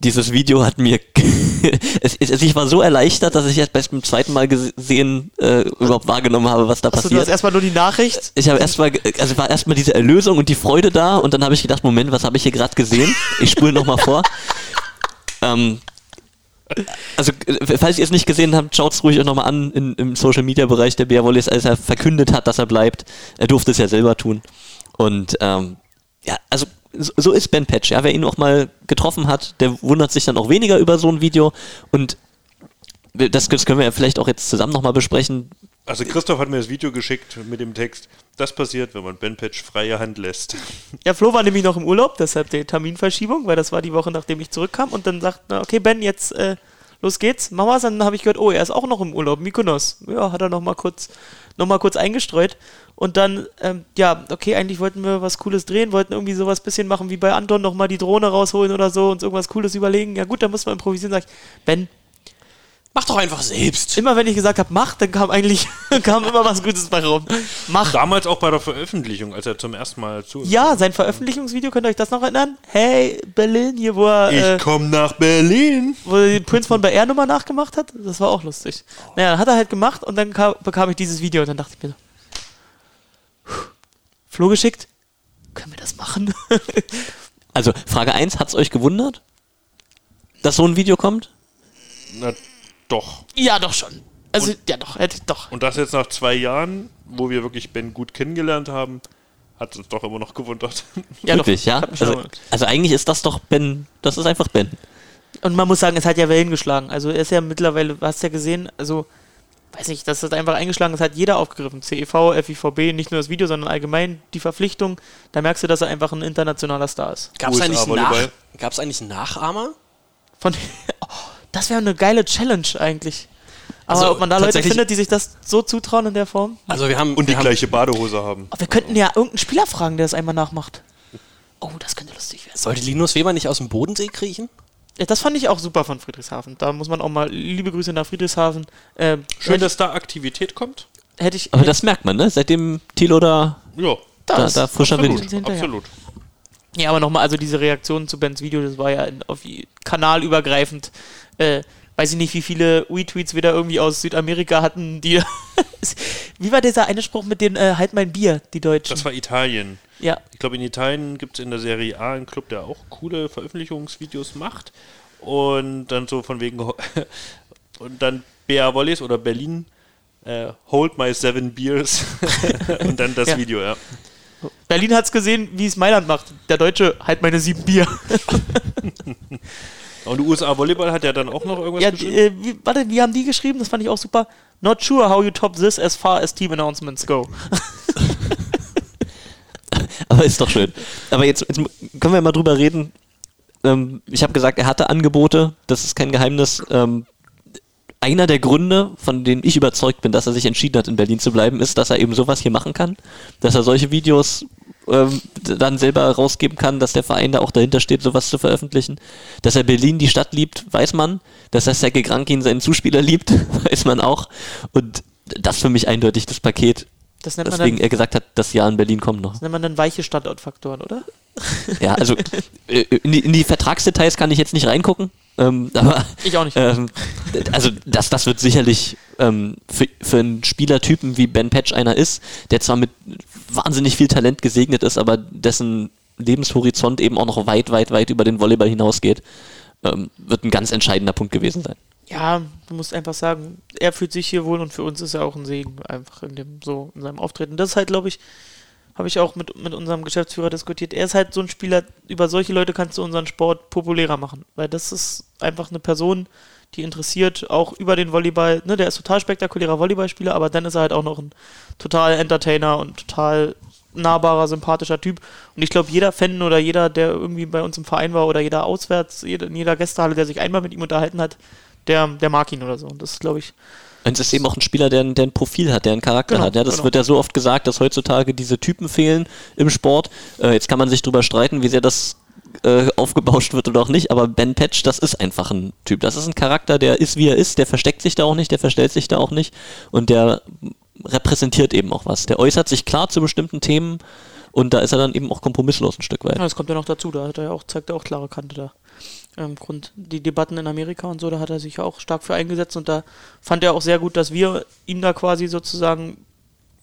dieses Video hat mir es, es, ich war so erleichtert, dass ich erst beim zweiten Mal gesehen äh, überhaupt wahrgenommen habe, was da du passiert. hast erstmal nur die Nachricht. Ich habe erstmal, also war erstmal diese Erlösung und die Freude da und dann habe ich gedacht, Moment, was habe ich hier gerade gesehen? Ich spule nochmal vor. Ähm, Also, äh, falls ihr es nicht gesehen habt, schaut es ruhig auch nochmal an in, im Social Media Bereich der Bär Wallis, als er verkündet hat, dass er bleibt. Er durfte es ja selber tun. Und ähm, ja, also so ist Ben Patch. Ja, wer ihn auch mal getroffen hat, der wundert sich dann auch weniger über so ein Video. Und das, das können wir ja vielleicht auch jetzt zusammen nochmal besprechen. Also Christoph hat mir das Video geschickt mit dem Text, das passiert, wenn man Ben Patch freie Hand lässt. Ja, Flo war nämlich noch im Urlaub, deshalb die Terminverschiebung, weil das war die Woche, nachdem ich zurückkam. Und dann sagt, na, okay, Ben, jetzt äh, los geht's, mach was. Dann habe ich gehört, oh, er ist auch noch im Urlaub, Mykonos. Ja, hat er noch mal kurz, noch mal kurz eingestreut. Und dann, ähm, ja, okay, eigentlich wollten wir was Cooles drehen, wollten irgendwie sowas bisschen machen wie bei Anton, noch mal die Drohne rausholen oder so und irgendwas Cooles überlegen. Ja gut, dann muss man improvisieren. Sag ich, Ben, Mach doch einfach selbst. immer wenn ich gesagt habe, mach, dann kam eigentlich, kam immer was Gutes bei rum. Mach. Damals auch bei der Veröffentlichung, als er zum ersten Mal zu. Ja, sein Veröffentlichungsvideo, könnt ihr euch das noch erinnern? Hey, Berlin, hier, wo er... äh, Ich komm nach Berlin. wo er die Prince von BR Nummer nachgemacht hat. Das war auch lustig. Naja, hat er halt gemacht und dann kam, bekam ich dieses Video und dann dachte ich mir so, Flo geschickt, können wir das machen? Also, Frage 1, hat es euch gewundert, dass so ein Video kommt? Na doch. ja, doch schon. Also, ja, doch, hätte ich doch. Und das jetzt nach zwei Jahren, wo wir wirklich Ben gut kennengelernt haben, hat uns doch immer noch gewundert. Ja, Wirklich, doch. ja? Also, also eigentlich ist das doch Ben, das ist einfach Ben. Und man muss sagen, es hat ja Wellen geschlagen. Also, er ist ja mittlerweile, du hast ja gesehen, also, weiß nicht, das ist einfach eingeschlagen, das hat jeder aufgegriffen. CEV, FIVB, nicht nur das Video, sondern allgemein die Verpflichtung. Da merkst du, dass er einfach ein internationaler Star ist. Gab es eigentlich, nach, eigentlich Nachahmer? Von, oh, das wäre eine geile Challenge eigentlich. Aber Also, ob man da Leute findet, die sich das so zutrauen in der Form? Also wir haben, Und die wir haben gleiche Badehose haben. Wir könnten ja irgendeinen Spieler fragen, der das einmal nachmacht. Oh, das könnte lustig werden. sollte Linus Weber nicht aus dem Bodensee kriechen? Ja, das fand ich auch super von Friedrichshafen. Da muss man auch mal liebe Grüße nach Friedrichshafen. Ähm, Schön, dass da Aktivität kommt. hätte ich. Aber das merkt man, ne? Seitdem Thilo da, Ja, da, da frischer. Wind. absolut. Ja, aber nochmal, also diese Reaktion zu Bens Video, das war ja in, auf kanalübergreifend. Äh, weiß ich nicht, wie viele Retweets wir da irgendwie aus Südamerika hatten, die. wie war dieser eine Spruch mit dem äh, Halt mein Bier, die Deutschen? Das war Italien. ja, Ich glaube, in Italien gibt es in der Serie A einen Club, der auch coole Veröffentlichungsvideos macht. Und dann so von wegen. Und dann BA Volleys oder Berlin. Äh, hold my seven beers. und dann das Ja. Video, ja. Berlin hat's gesehen, wie es Mailand macht. Der Deutsche halt meine sieben Bier. Und die USA Volleyball hat ja dann auch noch irgendwas ja, geschrieben. äh, wie, warte, wie haben die geschrieben? Das fand ich auch super. Not sure how you top this as far as team announcements go. Aber ist doch schön. Aber jetzt, jetzt können wir mal drüber reden. Ähm, ich habe gesagt, er hatte Angebote, das ist kein Geheimnis. Ähm, einer der Gründe, von denen ich überzeugt bin, dass er sich entschieden hat, in Berlin zu bleiben, ist, dass er eben sowas hier machen kann. Dass er solche Videos ähm, dann selber rausgeben kann, dass der Verein da auch dahinter steht, sowas zu veröffentlichen. Dass er Berlin, die Stadt liebt, weiß man. Dass er Sergei Grankin, seinen Zuspieler, liebt, weiß man auch. Und das für mich eindeutig das Paket, Das nennt, man weswegen dann, er gesagt hat, das Jahr in Berlin kommt noch. das nennt man dann weiche Standortfaktoren, oder? Ja, also äh, in, die, in die Vertragsdetails kann ich jetzt nicht reingucken. Ähm, aber Ich auch nicht. ähm, also das, das wird sicherlich ähm, für, für einen Spielertypen wie Ben Patch einer ist, der zwar mit wahnsinnig viel Talent gesegnet ist, aber dessen Lebenshorizont eben auch noch weit, weit, weit über den Volleyball hinausgeht, ähm, wird ein ganz entscheidender Punkt gewesen sein. Ja, du musst einfach sagen, er fühlt sich hier wohl und für uns ist er auch ein Segen, einfach in dem, so, in seinem Auftreten. Das ist halt, glaube ich, habe ich auch mit, mit unserem Geschäftsführer diskutiert. Er ist halt so ein Spieler, über solche Leute kannst du unseren Sport populärer machen, weil das ist einfach eine Person, die interessiert, auch über den Volleyball, ne, der ist total spektakulärer Volleyballspieler, aber dann ist er halt auch noch ein total Entertainer und total nahbarer, sympathischer Typ. Und ich glaube, jeder Fan oder jeder, der irgendwie bei uns im Verein war oder jeder auswärts, jeder, in jeder Gästehalle, der sich einmal mit ihm unterhalten hat, der, der mag ihn oder so. Und das ist, glaube ich, Und es ist eben auch ein Spieler, der, ein- der ein Profil hat, der einen Charakter Genau, hat. Ja, das genau. wird ja so oft gesagt, dass heutzutage diese Typen fehlen im Sport. Äh, jetzt kann man sich drüber streiten, wie sehr das äh, aufgebauscht wird oder auch nicht, aber Ben Patch, das ist einfach ein Typ. Das ist ein Charakter, der ist, wie er ist, der versteckt sich da auch nicht, der verstellt sich da auch nicht und der repräsentiert eben auch was. Der äußert sich klar zu bestimmten Themen und da ist er dann eben auch kompromisslos ein Stück weit. Ja, das kommt ja noch dazu, da hat er ja auch, zeigt er auch klare Kante da. Ähm, Grund die Debatten in Amerika und so, da hat er sich auch stark für eingesetzt und da fand er auch sehr gut, dass wir ihm da quasi sozusagen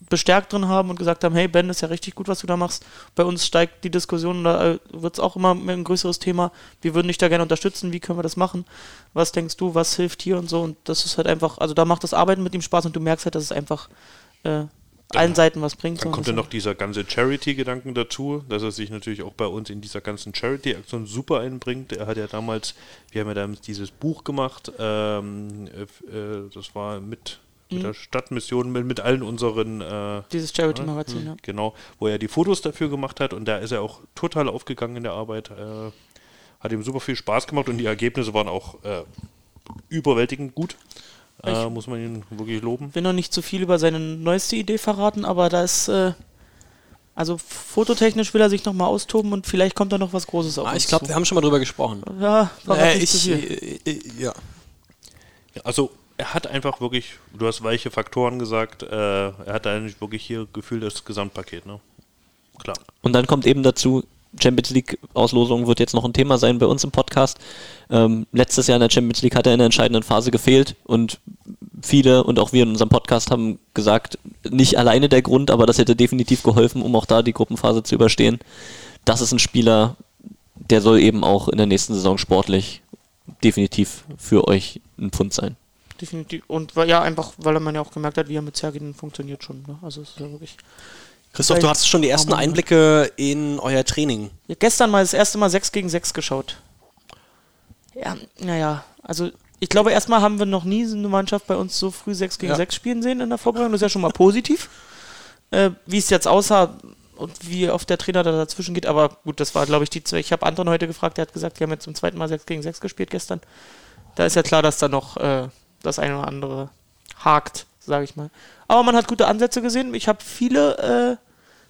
bestärkt drin haben und gesagt haben, hey Ben, ist ja richtig gut, was du da machst. Bei uns steigt die Diskussion, da äh, wird es auch immer ein größeres Thema. Wir würden dich da gerne unterstützen, wie können wir das machen? Was denkst du, was hilft hier und so? Und das ist halt einfach, also da macht das Arbeiten mit ihm Spaß und du merkst halt, dass es einfach äh, allen Seiten was bringt. Dann so. kommt ja noch dieser ganze Charity-Gedanken dazu, dass er sich natürlich auch bei uns in dieser ganzen Charity-Aktion super einbringt. Er hat ja damals, wir haben ja damals dieses Buch gemacht, ähm, äh, das war mit, mit der Stadtmission, mit, mit allen unseren äh, Dieses Charity-Magazin, ja. Genau, wo er die Fotos dafür gemacht hat und da ist er auch total aufgegangen in der Arbeit. Äh, hat ihm super viel Spaß gemacht und die Ergebnisse waren auch äh, überwältigend gut. Äh, muss man ihn wirklich loben. will noch nicht zu viel über seine neueste Idee verraten, aber da ist, äh, also fototechnisch will er sich nochmal austoben und vielleicht kommt da noch was Großes auf Ah, ich glaube, wir haben schon mal drüber gesprochen. Ja, Äh, ich, ja. Ja, Also er hat einfach wirklich, du hast weiche Faktoren gesagt, äh, er hat eigentlich wirklich hier gefühlt das Gesamtpaket, ne? Klar. Und dann kommt eben dazu, Champions League Auslosung wird jetzt noch ein Thema sein bei uns im Podcast. Ähm, letztes Jahr in der Champions League hat er in der entscheidenden Phase gefehlt und viele und auch wir in unserem Podcast haben gesagt, nicht alleine der Grund, aber das hätte definitiv geholfen, um auch da die Gruppenphase zu überstehen. Das ist ein Spieler, der soll eben auch in der nächsten Saison sportlich definitiv für euch ein Pfund sein. Definitiv. Und ja, einfach, weil man ja auch gemerkt hat, wie er mit Sergin funktioniert schon. Ne? Also es ist ja wirklich. Christoph, du hattest schon die ersten? Einblicke in euer Training. Ja, gestern mal das erste Mal 6 gegen 6 geschaut. Ja, naja, also ich glaube, erstmal haben wir noch nie so eine Mannschaft bei uns so früh 6 gegen Ja. 6 spielen sehen in der Vorbereitung. Das ist ja schon mal positiv. Äh, wie es jetzt aussah und wie oft der Trainer da dazwischen geht. Aber gut, das war, glaube ich, die zwei. Ich habe Anton heute gefragt, der hat gesagt, wir haben jetzt zum zweiten Mal 6 gegen 6 gespielt gestern. Da ist ja klar, dass da noch äh, das eine oder andere hakt, sage ich mal. Aber man hat gute Ansätze gesehen. Ich habe viele, äh,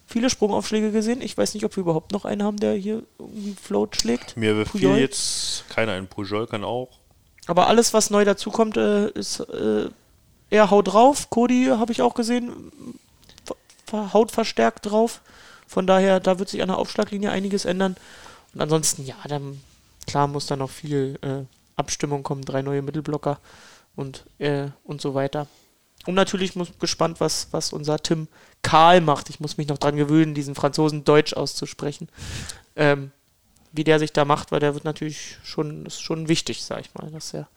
viele Sprungaufschläge gesehen. Ich weiß nicht, ob wir überhaupt noch einen haben, der hier irgendwie Float schlägt. Mir fiel Puyol. jetzt keiner ein. Pujol kann auch. Aber alles, was neu dazukommt, äh, ist äh, eher Haut drauf. Cody habe ich auch gesehen, Haut verstärkt drauf. Von daher, da wird sich an der Aufschlaglinie einiges ändern. Und ansonsten, ja, dann klar muss da noch viel äh, Abstimmung kommen, drei neue Mittelblocker und, äh, und so weiter. Und natürlich muss gespannt, was, was unser Tim Karl macht. Ich muss mich noch dran gewöhnen, diesen Franzosen Deutsch auszusprechen. Ähm, wie der sich da macht, weil der wird natürlich schon, ist schon wichtig, sag ich mal, dass er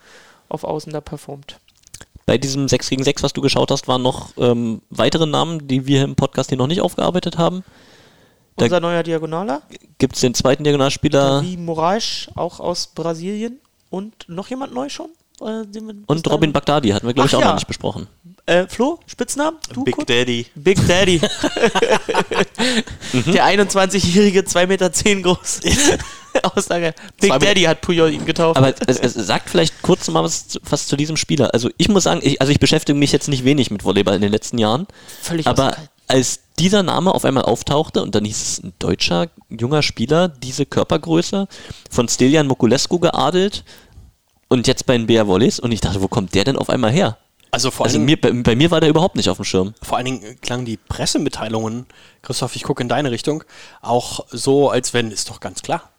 auf Außen da performt. Bei diesem 6 gegen 6, was du geschaut hast, waren noch ähm, weitere Namen, die wir im Podcast hier noch nicht aufgearbeitet haben. Da- Unser neuer Diagonaler, Gibt es den zweiten Diagonalspieler wie Moraes, auch aus Brasilien. Und noch jemand neu schon? Äh, und Robin Bagdadi hatten wir, glaube ich, Ach auch ja. noch nicht besprochen. Äh, Flo, Spitznamen? Du, Big Kurt? Daddy. Big Daddy. Der 21-jährige, 2,10 Meter groß. Aussage. Big Daddy hat Puyol ihn getauft. Aber es, es sagt vielleicht kurz mal was, zu- was zu diesem Spieler. Also ich muss sagen, ich, also ich beschäftige mich jetzt nicht wenig mit Volleyball in den letzten Jahren, Völlig aber als dieser Name auf einmal auftauchte und dann hieß es ein deutscher junger Spieler, diese Körpergröße, von Stelian Mokulescu geadelt und jetzt bei den BR Volleys und ich dachte, wo kommt der denn auf einmal her? Also vor Also allen mir, Dingen, bei, bei mir war der überhaupt nicht auf dem Schirm. vor allen Dingen klangen die Pressemitteilungen, Christoph, ich gucke in deine Richtung, auch so, als wenn, ist doch ganz klar,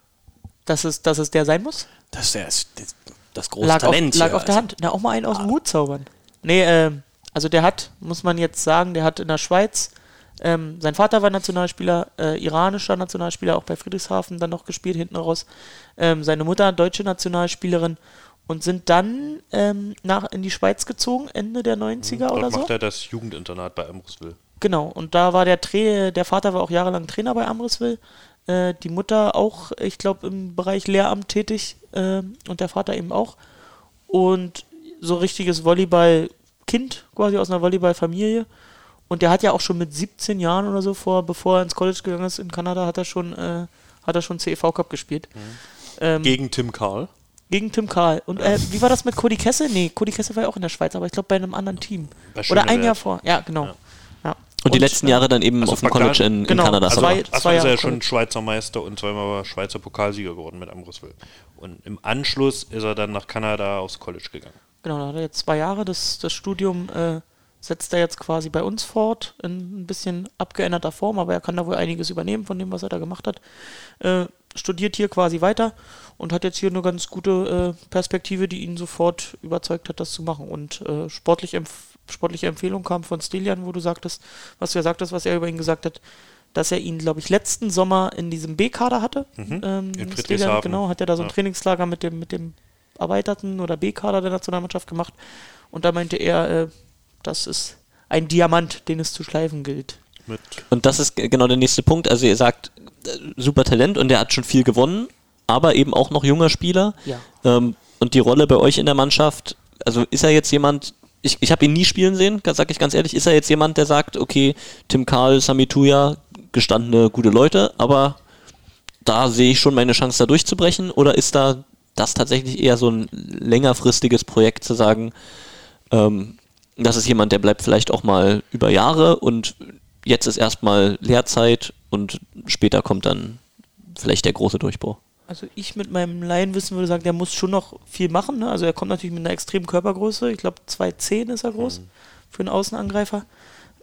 dass es, dass es der sein muss? das ist der, das, das große lag Talent. auf, lag hier. auf der Also, Hand. Na, auch mal einen aus dem Hut zaubern. Nee, ähm, also der hat, muss man jetzt sagen, der hat in der Schweiz, ähm, sein Vater war Nationalspieler, äh, iranischer Nationalspieler, auch bei Friedrichshafen dann noch gespielt, hinten raus. Ähm, seine Mutter, deutsche Nationalspielerin und sind dann ähm, nach, in die Schweiz gezogen, Ende der 90er oder Dort so. macht er das Jugendinternat bei Ambrosville. Genau, und da war der Tra der Vater war auch jahrelang Trainer bei Amriswil. Äh, die Mutter auch, ich glaube, im Bereich Lehramt tätig ähm, und der Vater eben auch. Und so richtiges Volleyball-Kind, quasi aus einer Volleyball-Familie. Und der hat ja auch schon mit 17 Jahren oder so vor, bevor er ins College gegangen ist in Kanada, hat er schon, äh, hat er schon CEV Cup gespielt. Ähm, Gegen Tim Karl. Gegen Tim Karl. Und äh, wie war das mit Cody Kessel? Nee, Cody Kessel war ja auch in der Schweiz, aber ich glaube bei einem anderen Team. Bei Oder ein. Jahr vor. Ja, genau. Ja. Ja. Und die letzten äh, Jahre dann eben also auf dem College in, genau, in Kanada. Also, zwei- also zwei ist er ja schon. Schweizer Meister und zweimal Schweizer Pokalsieger geworden mit Ambrosville. Und im Anschluss ist er dann nach Kanada aufs College gegangen. Genau, da hat er jetzt zwei Jahre. Das, das Studium äh, setzt er jetzt quasi bei uns fort, in ein bisschen abgeänderter Form, aber er kann da wohl einiges übernehmen von dem, was er da gemacht hat. Äh, studiert hier quasi weiter und hat jetzt hier eine ganz gute äh, Perspektive, die ihn sofort überzeugt hat, das zu machen. Und äh, sportlich, empf- sportliche Empfehlung kam von Stilian, wo du sagtest, was du ja sagtest, was er über ihn gesagt hat, dass er ihn, glaube ich, letzten Sommer in diesem B-Kader hatte. Mhm. Ähm, In Friedrichshafen. genau, hat er da so ein Ja. Trainingslager mit dem, mit dem erweiterten oder B-Kader der Nationalmannschaft gemacht. Und da meinte er, äh, das ist ein Diamant, den es zu schleifen gilt. Mit Und das ist genau der nächste Punkt. Also ihr sagt, super Talent und der hat schon viel gewonnen, aber eben auch noch junger Spieler. Ja. Ähm, und die Rolle bei euch in der Mannschaft, also ist er jetzt jemand, ich, ich habe ihn nie spielen sehen, sage ich ganz ehrlich, ist er jetzt jemand, der sagt, okay, Tim Karl, Sami Tuya, gestandene gute Leute, aber da sehe ich schon meine Chance, da durchzubrechen? Oder ist da das tatsächlich eher so ein längerfristiges Projekt zu sagen, ähm, das ist jemand, der bleibt vielleicht auch mal über Jahre und jetzt ist erstmal Lehrzeit und später kommt dann vielleicht der große Durchbruch. Also ich mit meinem Laienwissen würde sagen, der muss schon noch viel machen. Ne? Also er kommt natürlich mit einer extremen Körpergröße. Ich glaube 2,10 ist er groß für einen Außenangreifer.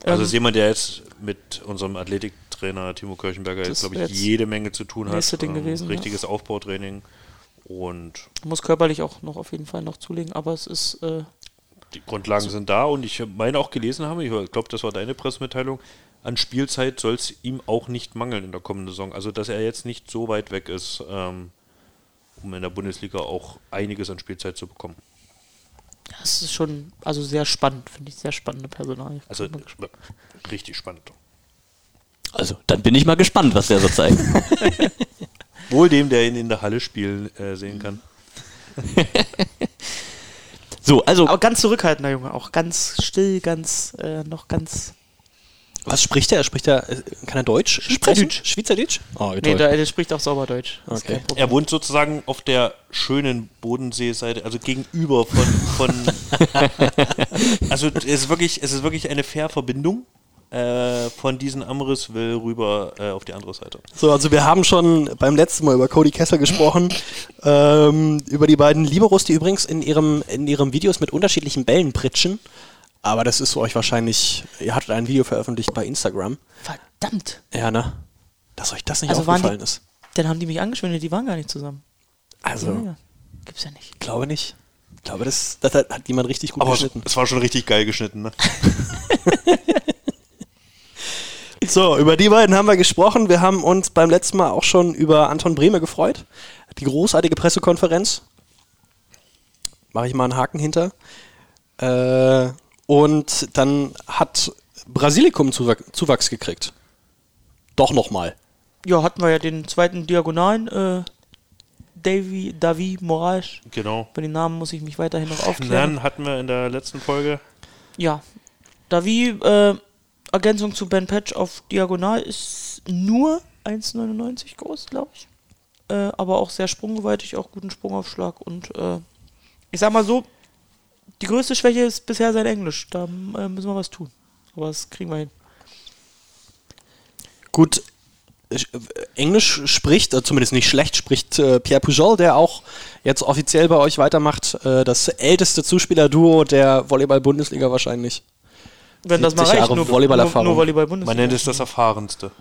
Also Ähm, ist jemand, der jetzt mit unserem Athletiktrainer Timo Kirchenberger jetzt, glaube ich, jetzt jede Menge zu tun hat. Ähm, Ding gewesen, ja. richtiges Aufbautraining und muss körperlich auch noch auf jeden Fall noch zulegen, aber es ist äh, die Grundlagen sind da und ich meine auch gelesen haben, ich glaube, das war deine Pressemitteilung, an Spielzeit soll es ihm auch nicht mangeln in der kommenden Saison. Also, dass er jetzt nicht so weit weg ist, ähm, um in der Bundesliga auch einiges an Spielzeit zu bekommen. das ist schon also sehr spannend, finde ich sehr spannende Personal. Also, richtig spannend. Also, dann bin ich mal gespannt, was der so zeigt. Wohl dem, der ihn in der Halle spielen äh, sehen kann. so, also aber ganz zurückhaltender Junge, auch ganz still, ganz äh, noch ganz Was spricht er? Spricht er, äh, kann er Deutsch sprechen? Schweizerdeutsch? Oh, Nee, der, der spricht auch sauber Deutsch. Okay. Er wohnt sozusagen auf der schönen Bodenseeseite, also gegenüber von. von also es ist wirklich, es ist wirklich eine Fährverbindung äh, von diesen Amrisville rüber äh, auf die andere Seite. So, also wir haben schon beim letzten Mal über Cody Kessler gesprochen, ähm, über die beiden Liberos, die übrigens in ihrem, in ihrem Videos mit unterschiedlichen Bällen pritschen. Aber das ist euch wahrscheinlich, ihr hattet ein Video veröffentlicht bei Instagram. Verdammt. Ja, ne? Dass euch das nicht Also aufgefallen die- ist. Dann haben die mich angeschwindet, die waren gar nicht zusammen. Also, Ja, ja. Gibt's ja nicht. glaube nicht. Ich glaube, das, das hat, hat jemand richtig gut Aber es, geschnitten. es war schon richtig geil geschnitten, ne? So, über die beiden haben wir gesprochen. Wir haben uns beim letzten Mal auch schon über Anton Brehme gefreut. Die großartige Pressekonferenz. Mache ich mal einen Haken hinter. Äh, und dann hat Brasilikum Zuwach Zuwachs gekriegt. Doch nochmal. Ja, hatten wir ja den zweiten Diagonalen, äh, Davy, Davi Moraes. Genau. Bei den Namen muss ich mich weiterhin noch aufklären. Dann hatten wir in der letzten Folge Ja. Davi, äh, Ergänzung zu Ben Patch auf Diagonal ist nur 1,99 groß, glaube ich. Äh, aber auch sehr sprunggewaltig, auch guten Sprungaufschlag und äh, ich sag mal so, die größte Schwäche ist bisher sein Englisch. Da äh, müssen wir was tun. Aber das kriegen wir hin. Gut, äh, Englisch spricht, äh, zumindest nicht schlecht, spricht äh, Pierre Pujol, der auch jetzt offiziell bei euch weitermacht. Äh, das älteste Zuspielerduo der Volleyball-Bundesliga wahrscheinlich. Wenn das mal 40 reicht, Jahre nur, nur, Volleyballerfahrung. nur Volleyball-Bundesliga. Man nennt es das Erfahrenste.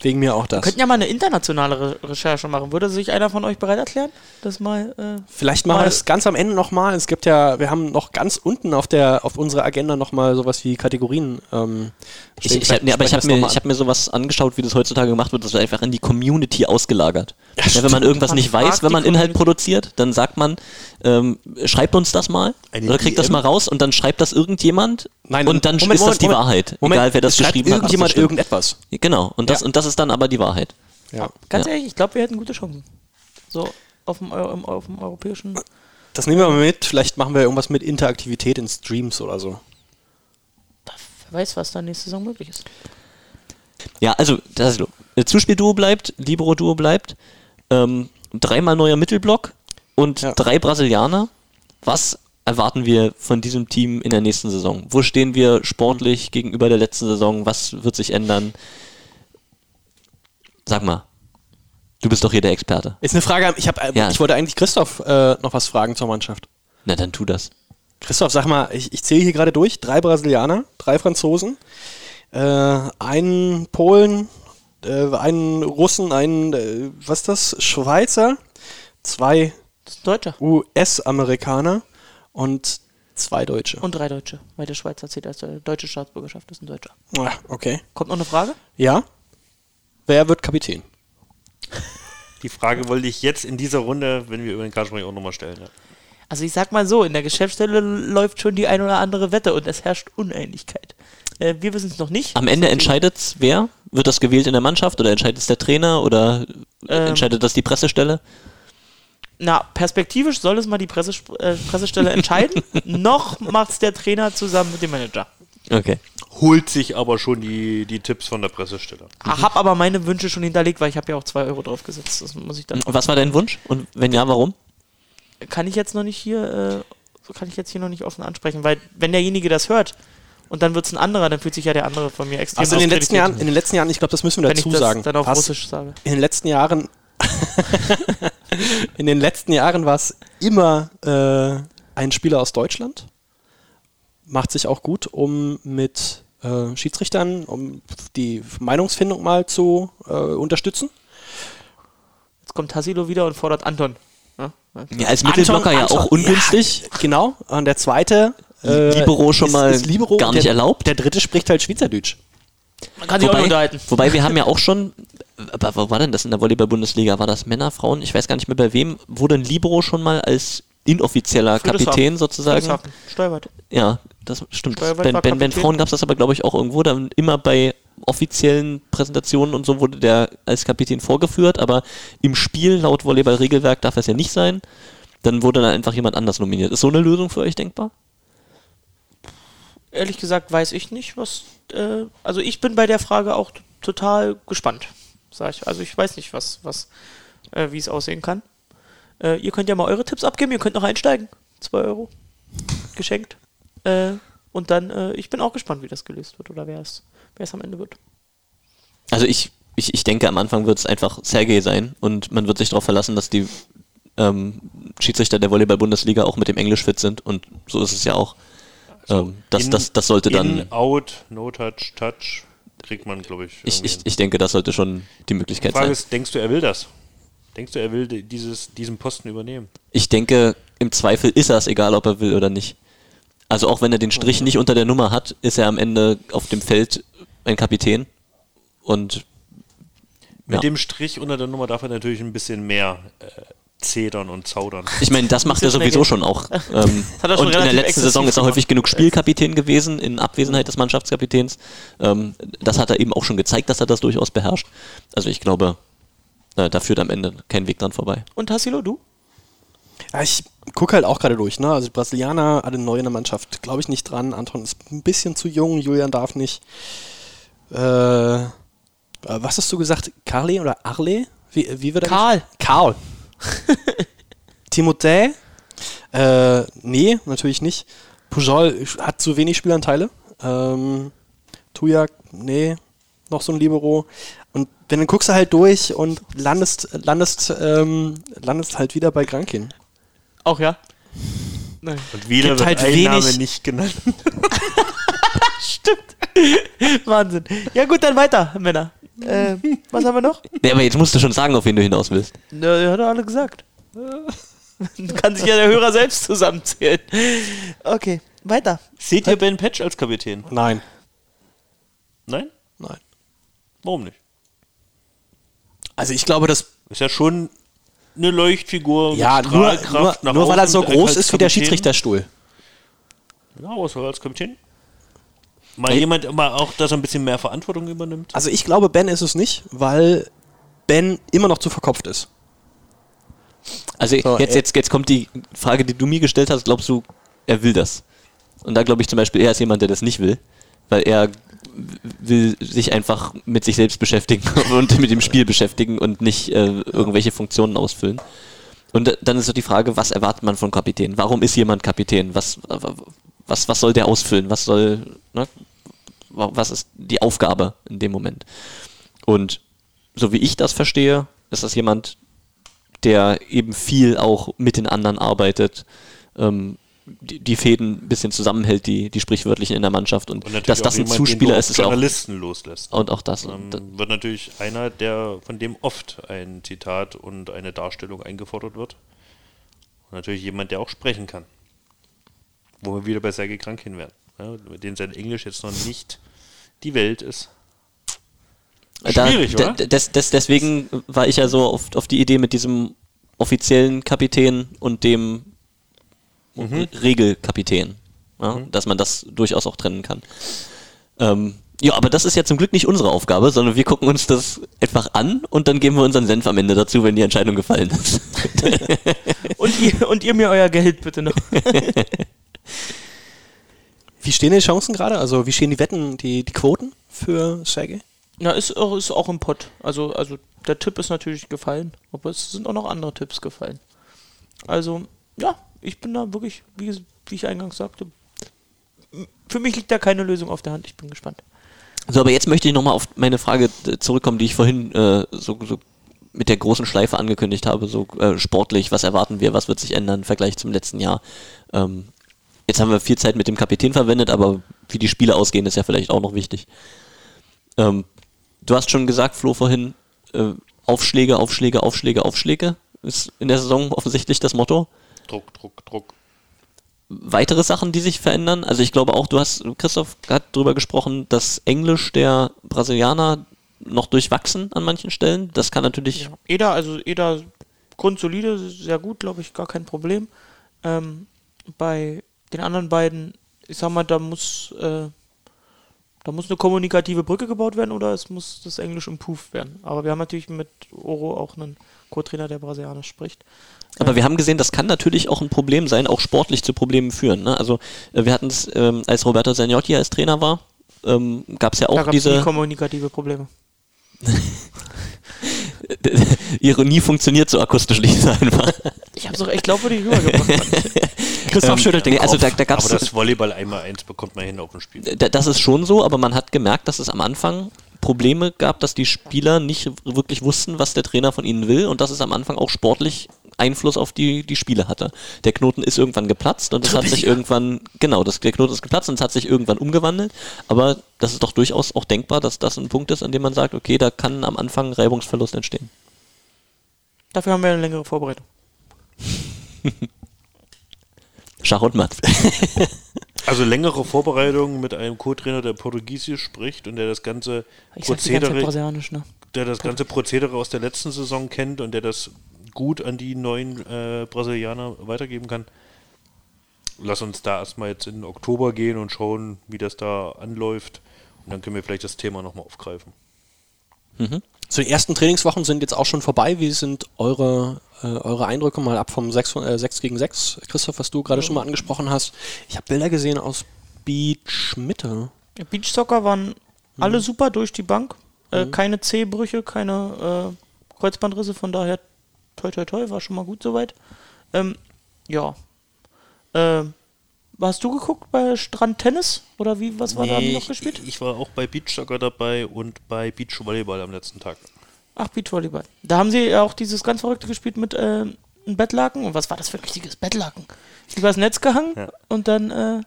Wegen mir auch das. Wir könnten ja mal eine internationale Re Recherche machen. Würde sich einer von euch bereit erklären? Das mal. Äh, Vielleicht machen wir das ganz am Ende nochmal. Es gibt ja, wir haben noch ganz unten auf der auf unserer Agenda nochmal sowas wie Kategorien. Ähm, Ich, ich hab, nee, aber ich habe mir, das ich hab mir sowas angeschaut, wie das heutzutage gemacht wird. Das wird einfach in die Community ausgelagert. Ja, wenn man irgendwas Man nicht weiß, wenn man Inhalt Community. produziert, dann sagt man, ähm, schreibt uns das mal Eine oder kriegt das DM? mal raus und dann schreibt das irgendjemand Nein, und dann Moment, ist das Moment, die Moment. Wahrheit. Moment, egal wer das geschrieben hat. das irgendjemand irgendetwas. Genau, und das, Ja. und das ist dann aber die Wahrheit. Ja. ganz Ja. ehrlich, ich glaube, wir hätten gute Chancen. So auf dem, Eu- im, auf dem europäischen. Das nehmen wir mal mit. Vielleicht machen wir irgendwas mit Interaktivität in Streams oder so. Wer weiß, was da nächste Saison möglich ist. Ja, also das ist, Zuspielduo bleibt, Libero-Duo bleibt, ähm, dreimal neuer Mittelblock und Ja. drei Brasilianer. Was erwarten wir von diesem Team in der nächsten Saison? Wo stehen wir sportlich gegenüber der letzten Saison? Was wird sich ändern? Sag mal, du bist doch hier der Experte. Ist eine Frage. Ich habe, Ja. ich wollte eigentlich Christoph äh, noch was fragen zur Mannschaft. Na, dann tu das. Christoph, sag mal, ich, ich zähle hier gerade durch. Drei Brasilianer, drei Franzosen, äh, einen Polen, äh, einen Russen, einen, äh, was ist das, Schweizer, zwei. US-Amerikaner und Zwei Deutsche. Und drei Deutsche, weil der Schweizer zählt als äh, deutsche Staatsbürgerschaft, ist ein Deutscher. Ah, okay. Kommt noch eine Frage? Ja. Wer wird Kapitän? Die Frage wollte ich jetzt in dieser Runde, wenn wir über den Kader sprechen, auch nochmal stellen. Ja. Also ich sag mal so, in der Geschäftsstelle läuft schon die ein oder andere Wette und es herrscht Unähnlichkeit. Äh, wir wissen es noch nicht. Am Ende entscheidet wer? Wird das gewählt in der Mannschaft oder entscheidet es der Trainer oder Ähm, entscheidet das die Pressestelle? Na, perspektivisch soll es mal die Presse, äh, Pressestelle entscheiden. noch macht es der Trainer zusammen mit dem Manager. Okay. Holt sich aber schon die, die Tipps von der Pressestelle. Hab aber meine Wünsche schon hinterlegt, weil ich habe ja auch zwei Euro drauf gesetzt. Das muss ich dann. Was war dein Wunsch? Und wenn ja, warum? Kann ich jetzt noch nicht hier, äh, kann ich jetzt hier noch nicht offen ansprechen, weil wenn derjenige das hört und dann wird es ein anderer, dann fühlt sich ja der andere von mir extrem Also in den letzten Jahren, in den letzten Jahren, ich glaube, das müssen wir wenn ich dazu das sagen. dann auf Russisch sage. In den letzten Jahren, in den letzten Jahren war es immer äh, ein Spieler aus Deutschland. Macht sich auch gut, um mit äh, Schiedsrichtern, um die Meinungsfindung mal zu äh, unterstützen. Jetzt kommt Tassilo wieder und fordert Anton. Ja? Ja, als Mittelblocker ja Anton- auch ungünstig. Ja, genau. Und der zweite äh, Libero schon mal Libero. gar nicht der, erlaubt. Der dritte spricht halt Schweizerdeutsch. Man kann sich auch Wobei, nicht unterhalten. wobei wir haben ja auch schon, aber wo war denn das in der Volleyball-Bundesliga? War das Männer, Frauen? Ich weiß gar nicht mehr bei wem. Wurde ein Libero schon mal als inoffizieller. Kapitän sozusagen? Steuerbert. Ja, das stimmt. Steuerwald bei, bei Kapitän. Frauen gab es das aber, glaube ich, auch irgendwo. Dann immer bei offiziellen Präsentationen und so wurde der als Kapitän vorgeführt, aber im Spiel laut Volleyball-Regelwerk darf es ja nicht sein. Dann wurde dann einfach jemand anders nominiert. Ist so eine Lösung für euch denkbar? Ehrlich gesagt weiß ich nicht, was. Äh, also ich bin bei der Frage auch total gespannt. Sag ich. Also ich weiß nicht, was, was, äh, wie es aussehen kann. Äh, ihr könnt ja mal eure Tipps abgeben, ihr könnt noch einsteigen. 2 Euro. Geschenkt. Äh, und dann, äh, ich bin auch gespannt, wie das gelöst wird oder wer es, wer es am Ende wird. Also ich, ich, ich denke, am Anfang wird es einfach Sergei sein und man wird sich darauf verlassen, dass die ähm, Schiedsrichter der Volleyball-Bundesliga auch mit dem Englisch fit sind und so ist es ja auch. ähm, das, In- das, das sollte dann. In, out, no touch, touch, kriegt man, glaube ich. Ich, ich, ich denke, das sollte schon die Die Möglichkeit Frage sein. ist, denkst du, er will das? Denkst du, er will di- dieses, diesen Posten übernehmen? Ich denke, im Zweifel ist er es, egal ob er will oder nicht. Also auch wenn er den Strich nicht unter der Nummer hat, ist er am Ende auf dem Feld ein Kapitän. Und Mit Ja. dem Strich unter der Nummer darf er natürlich ein bisschen mehr äh, zedern und zaudern. ich meine, das macht er sowieso schon auch. Ähm, hat er schon und in der letzten Saison ist er häufig genug Spielkapitän gewesen, in Abwesenheit des Mannschaftskapitäns. Ähm, das hat er eben auch schon gezeigt, dass er das durchaus beherrscht. Also ich glaube, äh, da führt am Ende kein Weg dran vorbei. Und Tassilo, du? Ja, ich gucke halt auch gerade durch. Ne? Also die Brasilianer, alle neu in der Mannschaft, glaube ich nicht dran. Anton ist ein bisschen zu jung, Julian darf nicht. Äh, äh, was hast du gesagt? Carly oder Arle? Wie, wie wird er Karl. Karl. Timothée? Äh, nee, natürlich nicht. Pujol hat zu wenig Spielanteile. Ähm, Tujak, nee, noch so ein Libero. Und wenn dann guckst du halt durch und landest, landest, ähm, landest halt wieder bei Grankin. Auch ja? Nein. Und wieder Gibt wird halt ein wenig- Name nicht genannt. Stimmt. Wahnsinn. Ja gut, dann weiter, Männer. Äh, was haben wir noch? Ja, aber jetzt musst du schon sagen, auf wen du hinaus willst. Na, hat er alle gesagt. Kann sich ja der Hörer selbst zusammenzählen. Okay, weiter. Seht ihr Ben Patch als Kapitän? Nein. Nein? Nein. Warum nicht? Also ich glaube, dass Ist ja schon eine Leuchtfigur ja, mit nur, nur, Strahlkraft nach nur weil er so groß ist wie der. Schiedsrichterstuhl. Ja, was soll als Kapitän? Mal jemand, mal auch, dass er ein bisschen mehr Verantwortung übernimmt. Also ich glaube, Ben ist es nicht, weil Ben immer noch zu verkopft ist. Also So, jetzt, jetzt, jetzt kommt die Frage, die du mir gestellt hast, glaubst du, er will das? Und da glaube ich zum Beispiel, er ist jemand, der das nicht will, weil er will sich einfach mit sich selbst beschäftigen und mit dem Spiel beschäftigen und nicht äh, irgendwelche Funktionen ausfüllen. Und dann ist so die Frage, was erwartet man von Kapitän? Warum ist jemand Kapitän? Was, was, was soll der ausfüllen? Was soll, ne? was ist die Aufgabe in dem Moment? Und so wie ich das verstehe, ist das jemand, der eben viel auch mit den anderen arbeitet, ähm, die, die Fäden ein bisschen zusammenhält, die, die sprichwörtlichen in der Mannschaft und, Und dass das ein jemand, Zuspieler ist, ist ja auch Journalisten loslässt. und auch das. Und, Ähm, wird natürlich einer, der von dem oft ein Zitat und eine Darstellung eingefordert wird. Und natürlich jemand, der auch sprechen kann. Wo wir wieder bei Sergei Krankin werden. Ja, mit dem sein Englisch jetzt noch nicht die Welt ist. Schwierig, da, oder? Des, des, deswegen war ich ja so auf, auf die Idee mit diesem offiziellen Kapitän und dem Mhm. Regelkapitän. Ja, Dass man das durchaus auch trennen kann. Ähm, ja, aber das ist ja zum Glück nicht unsere Aufgabe, sondern wir gucken uns das einfach an und dann geben wir unseren Senf am Ende dazu, wenn die Entscheidung gefallen ist. Und ihr, und ihr mir euer Geld bitte noch. Wie stehen die Chancen gerade? Also wie stehen die Wetten, die, die Quoten für Sergei? Ja, ist auch, ist auch im Pott. Also, also der Tipp ist natürlich gefallen, aber es sind auch noch andere Tipps gefallen. Also, ja, ich bin da wirklich, wie, wie ich eingangs sagte, für mich liegt da keine Lösung auf der Hand. Ich bin gespannt. So, aber jetzt möchte ich nochmal auf meine Frage äh, zurückkommen, die ich vorhin äh, so, so mit der großen Schleife angekündigt habe, so äh, sportlich, was erwarten wir, was wird sich ändern im Vergleich zum letzten Jahr. Ähm, jetzt haben wir viel Zeit mit dem Kapitän verwendet, aber wie die Spiele ausgehen, ist ja vielleicht auch noch wichtig. Ähm, du hast schon gesagt, Flo, vorhin, äh, Aufschläge, Aufschläge, Aufschläge, Aufschläge ist in der Saison offensichtlich das Motto. Druck, Druck, Druck. Weitere Sachen, die sich verändern? Also ich glaube auch, du hast, Christoph hat darüber gesprochen, dass Englisch der Brasilianer noch durchwachsen an manchen Stellen. Das kann natürlich Eda, also Eda grundsolide, sehr gut, glaube ich, gar kein Problem. Ähm, bei den anderen beiden, ich sag mal, da muss, äh, da muss eine kommunikative Brücke gebaut werden oder es muss das Englisch improved werden. Aber wir haben natürlich mit Oro auch einen Co-Trainer, der Brasilianisch spricht. Aber wir haben gesehen, das kann natürlich auch ein Problem sein, auch sportlich zu Problemen führen. Ne? Also äh, wir hatten es, ähm, als Roberto Sagnotti als Trainer war, ähm, gab es ja Da auch nie diese kommunikative Probleme. Ironie funktioniert so akustisch nicht einfach. Ich habe es auch echt glaubwürdig rübergebracht. Christoph schüttelt den nee, also Kopf. da, da gab's Aber das Volleyball einmal eins bekommt man hin auf dem Spiel. Da- Das ist schon so, aber man hat gemerkt, dass es am Anfang Probleme gab, dass die Spieler nicht wirklich wussten, was der Trainer von ihnen will und dass es am Anfang auch sportlich Einfluss auf die, die Spiele hatte. Der Knoten ist irgendwann geplatzt und es hat sich irgendwann, genau, das, der Knoten ist geplatzt und es hat sich irgendwann umgewandelt, aber das ist doch durchaus auch denkbar, dass das ein Punkt ist, an dem man sagt, okay, da kann am Anfang Reibungsverlust entstehen. Dafür haben wir eine längere Vorbereitung. Schach und Matt. Also längere Vorbereitung mit einem Co-Trainer, der Portugiesisch spricht und der das ganze Ich ganze Prozedere, Brasilianisch, ne? der das ganze Prozedere aus der letzten Saison kennt und der das gut an die neuen äh, Brasilianer weitergeben kann. Lass uns da erstmal jetzt in Oktober gehen und schauen, wie das da anläuft. Und dann können wir vielleicht das Thema nochmal aufgreifen. So, die ersten Trainingswochen sind jetzt auch schon vorbei. Wie sind eure, äh, eure Eindrücke mal ab vom 6, äh, 6 gegen 6? Christoph, was du gerade schon mal angesprochen hast. Ich habe Bilder gesehen aus Beach Mitte. Ja, Beachsoccer waren alle super durch die Bank. Äh, Keine Zehbrüche, keine äh, Kreuzbandrisse, von daher toi toi toi, war schon mal gut soweit. Ähm, ja. Ähm, hast du geguckt bei Strandtennis? Oder wie, was war da Nee, noch gespielt? Ich, ich war auch bei Beachsoccer dabei und bei Beachvolleyball am letzten Tag. Ach, Beachvolleyball. Da haben sie ja auch dieses ganz Verrückte gespielt mit äh, einem Bettlaken. Und was war das für ein richtiges Bettlaken? Übers Netz gehangen Ja. und dann, äh,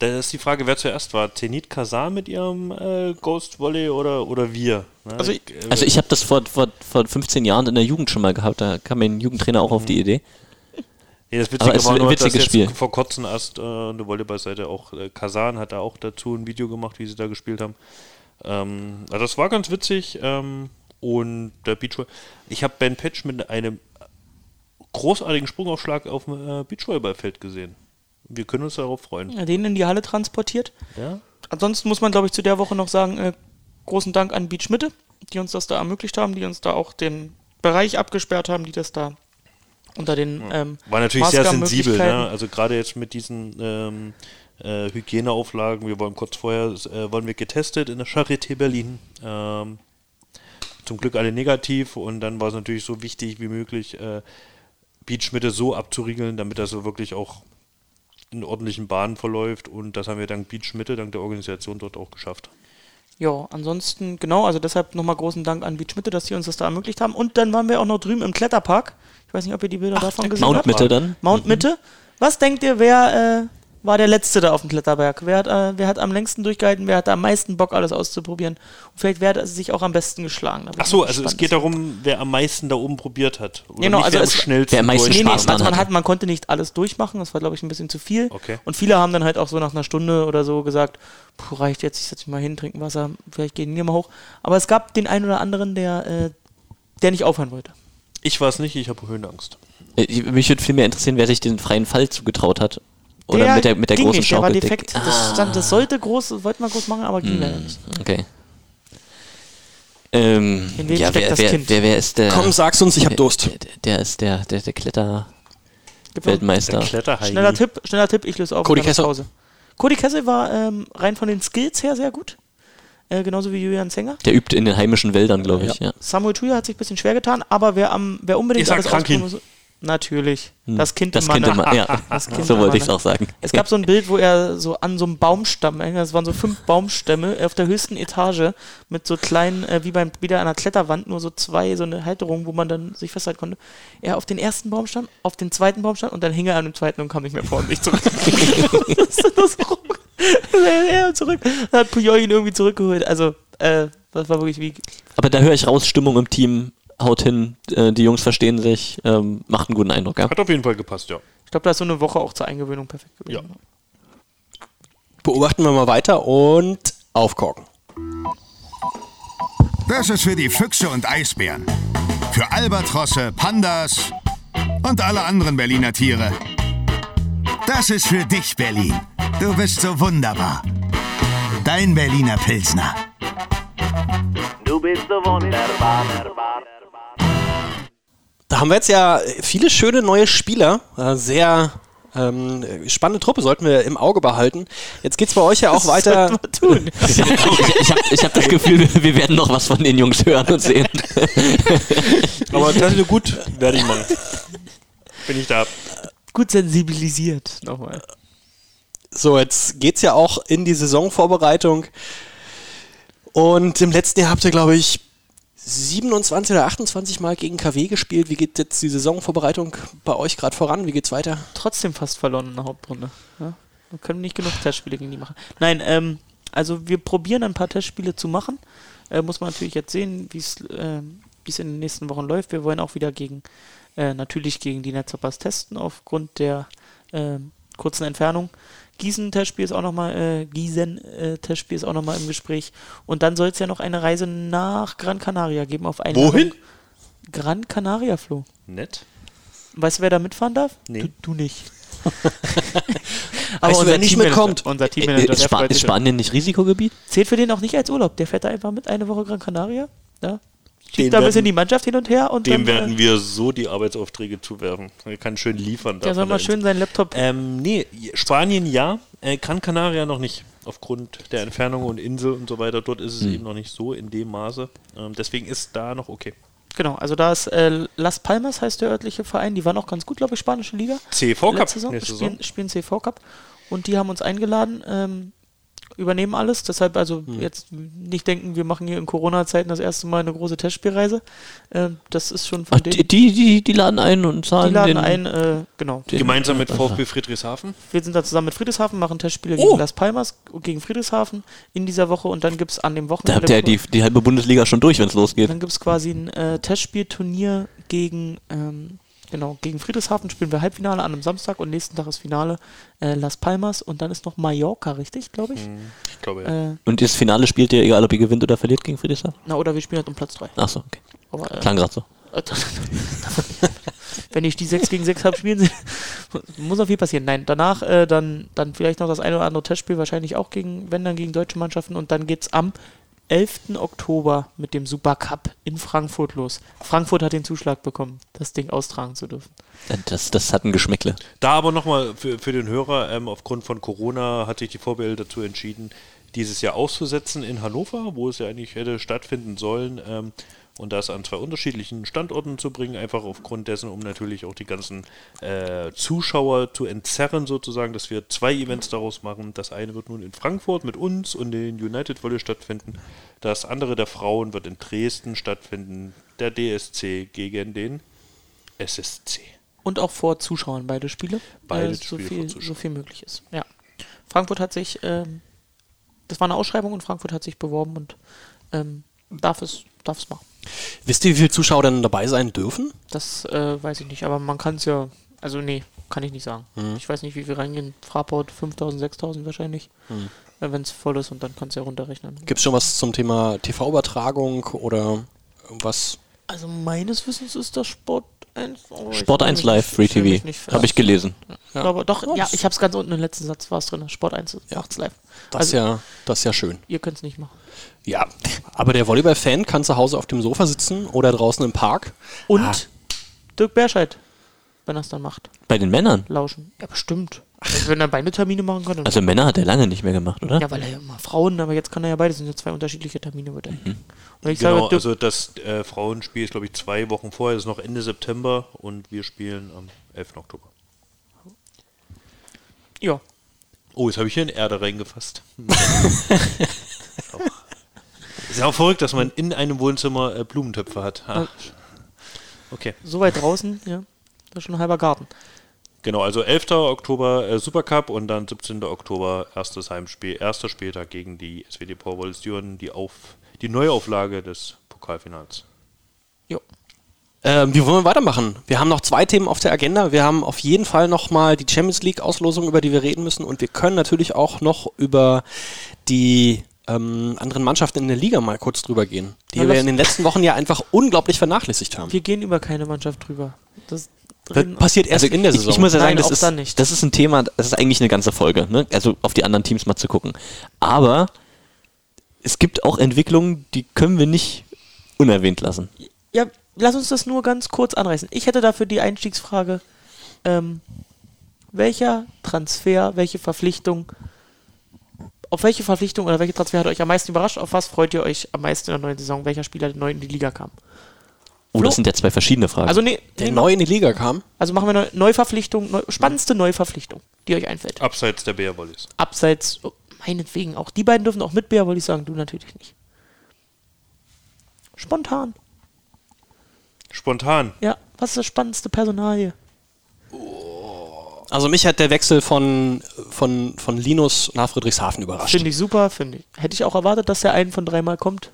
Da ist die Frage, wer zuerst war. Zenit Kazan mit ihrem äh, Ghost Volley oder, oder wir? Ne? Also ich- äh, Also ich habe das vor, vor, vor 15 Jahren in der Jugend schon mal gehabt, da kam mein Jugendtrainer auch auf die Idee. Nee, das Aber Witzige es ist war ein nur, dass witziges jetzt Spiel. vor kurzem erst äh, eine Volleyballseite auch äh, Kazan hat da auch dazu ein Video gemacht, wie sie da gespielt haben. Ähm, also das war ganz witzig. Ähm, und der Beachvolley. Ich habe Ben Patch mit einem großartigen Sprungaufschlag auf dem äh, Beachvolleyballfeld gesehen. Wir können uns darauf freuen. ja, den in die Halle transportiert. Ja? Ansonsten muss man, glaube ich, zu der Woche noch sagen, äh, großen Dank an Beach Mitte, die uns das da ermöglicht haben, die uns da auch den Bereich abgesperrt haben, die das da unter den ähm, War natürlich sehr sensibel, ne? Also gerade jetzt mit diesen ähm, äh, Hygieneauflagen, wir wollen kurz vorher, äh, wollen wir getestet in der Charité Berlin. Ähm, zum Glück alle negativ und dann war es natürlich so wichtig wie möglich, äh, Beachmitte so abzuriegeln, damit das so wirklich auch in ordentlichen Bahnen verläuft und das haben wir dank Beachmitte, dank der Organisation dort auch geschafft. Ja, ansonsten, genau, also deshalb nochmal großen Dank an Beach Mitte, dass die uns das da ermöglicht haben. Und dann waren wir auch noch drüben im Kletterpark. Ich weiß nicht, ob ihr die Bilder davon gesehen Mount habt. Mitte dann. Mount Mitte. Was denkt ihr, wer, äh, war der Letzte da auf dem Kletterberg. Wer hat, äh, wer hat am längsten durchgehalten? Wer hat am meisten Bock, alles auszuprobieren? Und vielleicht wer hat sich auch am besten geschlagen. Ach so, also es geht darum, wer am meisten da oben probiert hat. Oder Genau, nicht, also wer am schnellsten wer am meisten Nee, nee, Spaß also man, hatte. hat, man konnte nicht alles durchmachen, das war, glaube ich, ein bisschen zu viel. Okay. Und viele haben dann halt auch so nach einer Stunde oder so gesagt, puh, reicht jetzt, ich setze mich mal hin, trinken Wasser, vielleicht gehen wir mal hoch. Aber es gab den einen oder anderen, der, äh, der nicht aufhören wollte. Ich war es nicht, ich habe Höhenangst. Äh, Mich würde viel mehr interessieren, wer sich den freien Fall zugetraut hat. Oder der mit der, mit der ging großen nicht, der war Schaukel. defekt. Der- Das, stand, das sollte groß, wollte man groß machen, aber ging leider nicht. Okay. Ähm, In wem ja, steckt wer, das wer, Kind? Wer, wer ist der? Komm, sag's uns, ich hab Durst. Der, der ist der, der, der Der Kletterhai. Schneller Tipp, schneller Tipp, ich löse auf. Cody Kessel. Cody Kessel war ähm, rein von den Skills her sehr gut. Äh, genauso wie Julian Zenger. Der übt in den heimischen Wäldern, glaube ich. Ja. Samuel Tuya hat sich ein bisschen schwer getan, aber wer, am, wer unbedingt Ich alles ausprobieren muss- Natürlich. Hm. Das Kind das im Kind Manne. immer, ja. Das Kind so im wollte ich es auch sagen. Es gab so ein Bild, wo er so an so einem Baumstamm, hängt. das waren so fünf Baumstämme auf der höchsten Etage mit so kleinen, äh, wie beim wieder einer Kletterwand, nur so zwei, so eine Halterung, wo man dann sich festhalten konnte. Er auf den ersten Baumstamm, auf den zweiten Baumstamm und dann hing er an dem zweiten und kam nicht mehr vor und nicht zurück. das ist das er zurück. Dann hat Puyol ihn irgendwie zurückgeholt. Also, äh, das war wirklich wie. Aber da höre ich raus, Stimmung im Team, haut hin, äh, die Jungs verstehen sich, ähm, macht einen guten Eindruck. Ja? Hat auf jeden Fall gepasst, ja. Ich glaube, da ist so eine Woche auch zur Eingewöhnung perfekt gewesen. Beobachten wir mal weiter und aufkorken. Das ist für die Füchse und Eisbären. Für Albatrosse, Pandas und alle anderen Berliner Tiere. Das ist für dich, Berlin. Du bist so wunderbar. Dein Berliner Pilsner. Du bist so wunderbar. Da haben wir jetzt ja viele schöne neue Spieler. Äh, Sehr ähm, spannende Truppe sollten wir im Auge behalten. Jetzt geht's bei euch ja auch weiter. Was tun? ich ich habe hab das Gefühl, wir- werden noch was von den Jungs hören und sehen. Aber das ist gut, werde ich machen. Bin ich da. Gut sensibilisiert. Nochmal. So, jetzt geht's ja auch in die Saisonvorbereitung. Und im letzten Jahr habt ihr, glaube ich, 27 oder 28 Mal gegen KW gespielt. Wie geht jetzt die Saisonvorbereitung bei euch gerade voran? Wie geht's weiter? Trotzdem fast verloren in der Hauptrunde. Ja? Wir können nicht genug Testspiele gegen die machen. Nein, ähm, also wir probieren ein paar Testspiele zu machen. Äh, muss man natürlich jetzt sehen, wie es äh, in den nächsten Wochen läuft. Wir wollen auch wieder gegen, äh, natürlich gegen die Netzhoppers testen, aufgrund der äh, kurzen Entfernung. Gießen-Testspiel ist auch nochmal, äh, Gießen-Testspiel ist auch nochmal im Gespräch. Und dann soll es ja noch eine Reise nach Gran Canaria geben auf einen Wohin? Gran Canaria, Flo. Nett. Weißt du, wer da mitfahren darf? Nee. Du, du nicht. Weißt du, wer nicht mitkommt? Unser Äh, Teammanager, Ist, freut ist. Spanien nicht Risikogebiet? Zählt für den auch nicht als Urlaub. Der fährt da einfach mit eine Woche Gran Canaria. Ja. Schiebt da ein bisschen die Mannschaft hin und her und Dem dann werden äh, wir so die Arbeitsaufträge zuwerfen. Er kann schön liefern. der soll mal schön seinen Laptop. Ähm, nee, Spanien ja, äh, Gran Canaria noch nicht. Aufgrund der Entfernung und Insel und so weiter. Dort ist es eben noch nicht so in dem Maße. Ähm, deswegen ist da noch okay. Genau, also da ist äh, Las Palmas heißt der örtliche Verein. Die waren auch ganz gut, glaube ich, spanische Liga. CV Cup Saison, nächste spielen, Saison. spielen CV Cup. Und die haben uns eingeladen, ähm, übernehmen alles. Deshalb also Hm. jetzt nicht denken, wir machen hier in Corona-Zeiten das erste Mal eine große Testspielreise. Ähm, das ist schon von Ach, denen. die, die, die, die laden ein und Die zahlen laden den, ein, äh, genau. Gemeinsam mit VfB Friedrichshafen. Wir sind da zusammen mit Friedrichshafen, machen Testspiele Oh. gegen Las Palmas und gegen Friedrichshafen in dieser Woche und dann gibt es an dem Da Wochenende. habt ihr ja die, die halbe Bundesliga schon durch, wenn es losgeht. Dann gibt es quasi ein äh, Testspielturnier gegen, ähm, genau, gegen Friedrichshafen spielen wir Halbfinale an einem Samstag und nächsten Tag ist Finale äh, Las Palmas und dann ist noch Mallorca, richtig, glaube ich. Ich glaube, ja. Äh, Und das Finale spielt ihr, egal ob ihr gewinnt oder verliert gegen Friedrichshafen? na, oder wir spielen halt um Platz 3. Achso, okay. Aber, äh, Klang gerade so. wenn ich die 6 gegen 6 habe spielen muss noch viel passieren. Nein, danach äh, dann, dann vielleicht noch das eine oder andere Testspiel, wahrscheinlich auch gegen, wenn dann gegen deutsche Mannschaften und dann geht's am 11. Oktober mit dem Supercup in Frankfurt los. Frankfurt hat den Zuschlag bekommen, das Ding austragen zu dürfen. Das, das hat ein Geschmäckle. Da aber nochmal für, für den Hörer, ähm, aufgrund von Corona hat sich die VBL dazu entschieden, dieses Jahr auszusetzen in Hannover, wo es ja eigentlich hätte stattfinden sollen. Ähm, und das an zwei unterschiedlichen Standorten zu bringen, einfach aufgrund dessen, um natürlich auch die ganzen äh, Zuschauer zu entzerren, sozusagen, dass wir zwei Events daraus machen. Das eine wird nun in Frankfurt mit uns und den United Volley stattfinden. Das andere der Frauen wird in Dresden stattfinden, der DSC gegen den SSC. Und auch vor Zuschauern beide Spiele. Beide so, Spiele vor viel, Zuschauern. so viel möglich ist. Ja. Frankfurt hat sich, ähm, das war eine Ausschreibung und Frankfurt hat sich beworben und ähm, darf es darf es machen. Wisst ihr, wie viele Zuschauer denn dabei sein dürfen? Das äh, weiß ich nicht, aber man kann es ja, also nee, kann ich nicht sagen. Ich weiß nicht, wie viel reingehen. Fraport 5000, 6000 wahrscheinlich, äh, wenn es voll ist und dann kannst du ja runterrechnen. Gibt es schon was zum Thema TV-Übertragung oder irgendwas? Also meines Wissens ist das Sport 1. aber ich Sport will 1 mich Live, Free TV. Habe ich gelesen. Ja. Aber doch, Ja, ja, das- ich habe es ganz unten im letzten Satz war es drin. Sport 1 Ja. macht's live. Das, Also- ist ja, das ist ja schön. Ihr könnt es nicht machen. Ja, aber der Volleyball-Fan kann zu Hause auf dem Sofa sitzen oder draußen im Park. Und Ah. Dirk Berscheid, wenn er es dann macht, Bei den Männern. lauschen. Ja, bestimmt. Also, wenn er beide Termine machen kann, Also Männer hat er lange nicht mehr gemacht, oder? Ja, weil er ja immer Frauen, aber jetzt kann er ja beide, sind ja zwei unterschiedliche Termine. Wird er. Mhm. Ich Genau, sage, also das äh, Frauenspiel ist, glaube ich, zwei Wochen vorher, das ist noch Ende September und wir spielen am 11. Oktober. ja, Oh, jetzt habe ich hier in Erde reingefasst. ist ja auch verrückt, dass man in einem Wohnzimmer äh, Blumentöpfe hat. Ah. Okay, so weit draußen, ja, das ist schon ein halber Garten. genau, also 11. Oktober äh, Supercup und dann 17. Oktober erstes Heimspiel, erster Spieltag gegen die SWD Powerballs Düren, die, auf, die Neuauflage des Pokalfinals. Jo. Ähm, wie wollen wir weitermachen? Wir haben noch zwei Themen auf der Agenda. Wir haben auf jeden Fall nochmal die Champions League-Auslosung, über die wir reden müssen. Und wir können natürlich auch noch über die ähm, anderen Mannschaften in der Liga mal kurz drüber gehen, die Ja, wir in den letzten Wochen ja einfach unglaublich vernachlässigt haben. Wir gehen über keine Mannschaft drüber. Das reden- passiert erst in der Also ich, Saison. ich muss ja sagen, Nein, das ist, das ist ein Thema, das ist eigentlich eine ganze Folge, ne? also auf die anderen Teams mal zu gucken. Aber es gibt auch Entwicklungen, die können wir nicht unerwähnt lassen. ja, lass uns das nur ganz kurz anreißen. Ich hätte dafür die Einstiegsfrage, ähm, welcher Transfer, welche Verpflichtung, auf welche Verpflichtung oder welche Transfer hat euch am meisten überrascht? Auf was freut ihr euch am meisten in der neuen Saison? Welcher Spieler neu in die Liga kam? Oh, Flo? das sind ja zwei verschiedene Fragen. Also nee, der nee neu in die Liga kam. also machen wir eine Neuverpflichtung, neu, spannendste Neuverpflichtung, die euch einfällt. Abseits der Bär Volleys. Abseits, meinetwegen, auch die beiden dürfen auch mit Bär, wollte ich sagen, du natürlich nicht. Spontan. Spontan. Ja, was ist das spannendste Personal hier? Also mich hat der Wechsel von, von, von Linus nach Friedrichshafen überrascht. Finde ich super, finde ich. Hätte ich auch erwartet, dass der einen von dreimal kommt.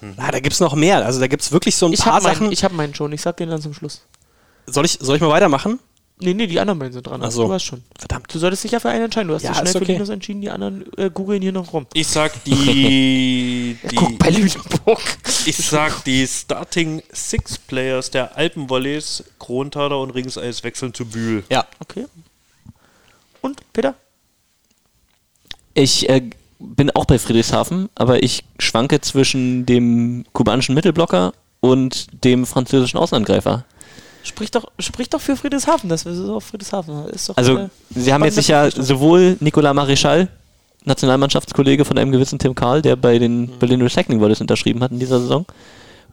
Na, da gibt es noch mehr. Also da gibt es wirklich so ein Ich paar habe Sachen. meinen, ich hab meinen schon, ich sag den dann zum Schluss. soll, ich, soll ich mal weitermachen? Nee, nee, die anderen beiden sind dran. Ach so. Du hast schon. Verdammt. Du solltest dich ja für einen entscheiden. Du hast Ja, dich schnell für okay. Linus entschieden, die anderen äh, googeln hier noch rum. Ich sag die, die Guck bei Lüneburg. ich sag die Starting Six Players der Alpenvolleys, Krontaler und Ringseis wechseln zu Bühl. Ja. Okay. Und, Peter? Ich äh, bin auch bei Friedrichshafen, aber ich schwanke zwischen dem kubanischen Mittelblocker und dem französischen Außenangreifer. Sprich doch, sprich doch für Friedrichshafen, das ist auch Friedrichshafen. Ist doch, Also, sie haben jetzt sicher sowohl Nicolas Marischal, Nationalmannschaftskollege von einem gewissen Tim Karl, der bei den Mhm. Berlin Recycling Volleys unterschrieben hat in dieser Saison,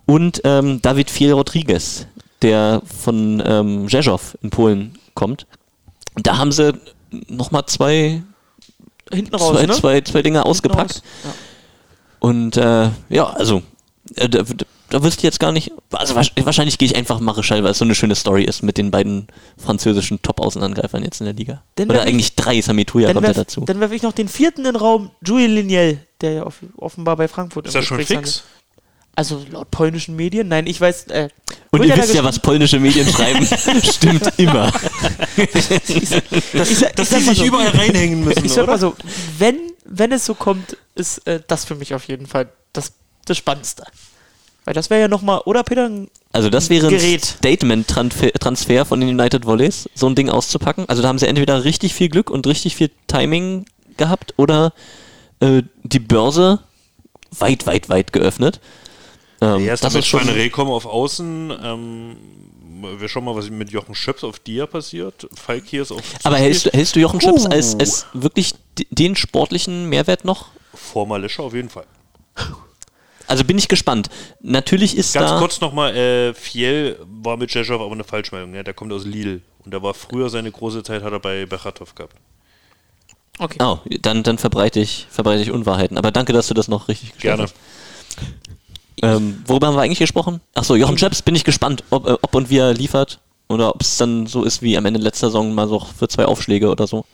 und ähm, David Fiel Rodriguez, der von ähm, Rzeszów in Polen kommt. Da haben sie nochmal zwei, hinten raus, zwei, ne? zwei, zwei Dinge Hinten ausgepackt. raus. Ja. Und äh, ja, also äh, da, wüsste ich jetzt gar nicht. Also wahrsch- wahrscheinlich gehe ich einfach Marischal, weil es so eine schöne Story ist mit den beiden französischen Top-Außenangreifern jetzt in der Liga. Dann Oder werf ich- eigentlich drei, Samituja Dann kommt ja werfe dazu. werf ich noch den vierten in den Raum, Julien Liniel, der ja off offenbar bei Frankfurt Ist im das schon fix? Also laut polnischen Medien? Nein, ich weiß. Äh, Und ihr wisst ja, was polnische Medien schreiben. Stimmt immer. Ich sag, ich sag, Dass mal sich so, überall reinhängen müssen, Ich sag oder? mal so, wenn, wenn es so kommt, ist äh, das für mich auf jeden Fall das, das Spannendste. Weil das wäre ja nochmal, oder Peter? ein- Also das wäre ein. Statement-Transfer von den United Volleys, so ein Ding auszupacken. Also da haben sie entweder richtig viel Glück und richtig viel Timing gehabt oder äh, die Börse weit, weit, weit geöffnet. Ähm, Ja, ist das mit ist schon, Schweinerei kommen auf Außen. Ähm, wir schauen mal, was mit Jochen Schöps auf Dia passiert. Falk hier ist auf aber hältst, du- hältst du Jochen Schöps Uh. als, als wirklich den sportlichen Mehrwert noch? vor Malische auf jeden Fall. Also bin ich gespannt. Natürlich ist Ganz da... kurz nochmal, äh, Fiel war mit Jeschow aber eine Falschmeldung. Ja? Der kommt aus Lille. Und da war früher seine große Zeit, hat er bei Bechatov gehabt. Okay. Oh, dann, dann verbreite, ich, verbreite ich Unwahrheiten. Aber danke, dass du das noch richtig gestellt Gerne. hast. Ähm, worüber haben wir eigentlich gesprochen? Achso, Jochen Schöps, bin ich gespannt, ob, äh, ob und wie er liefert. Oder ob es dann so ist wie am Ende letzter Saison mal so für zwei Aufschläge oder so.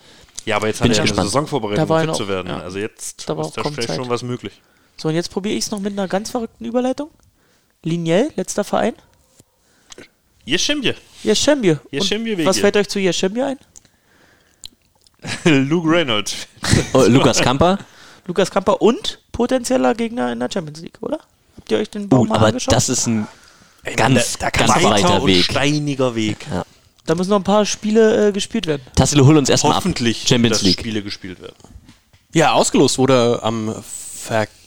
Ja, aber jetzt Bin hat ich er eine gespannt. Saisonvorbereitung, Da war um fit noch- zu werden. ja. Also jetzt Da ist auch da vielleicht Zeit. schon was möglich. So, und jetzt probiere ich es noch mit einer ganz verrückten Überleitung. Liniel, letzter Verein. Jeschembje Und Wege. Was fällt euch zu Jeschembje ein? Luke Reynolds. Oh, Lukas Kamper. Lukas Kamper und potenzieller Gegner in der Champions League, oder? Habt ihr euch den Uh, Baum mal aber angeschaut? das ist ein ganz, da ganz kannst Weiter Weg. steiniger Weg. da müssen noch ein paar Spiele äh, gespielt werden. Tassilo, hol uns erstmal ab. Hoffentlich, Champions dass League. Spiele gespielt werden. Ja, ausgelost wurde am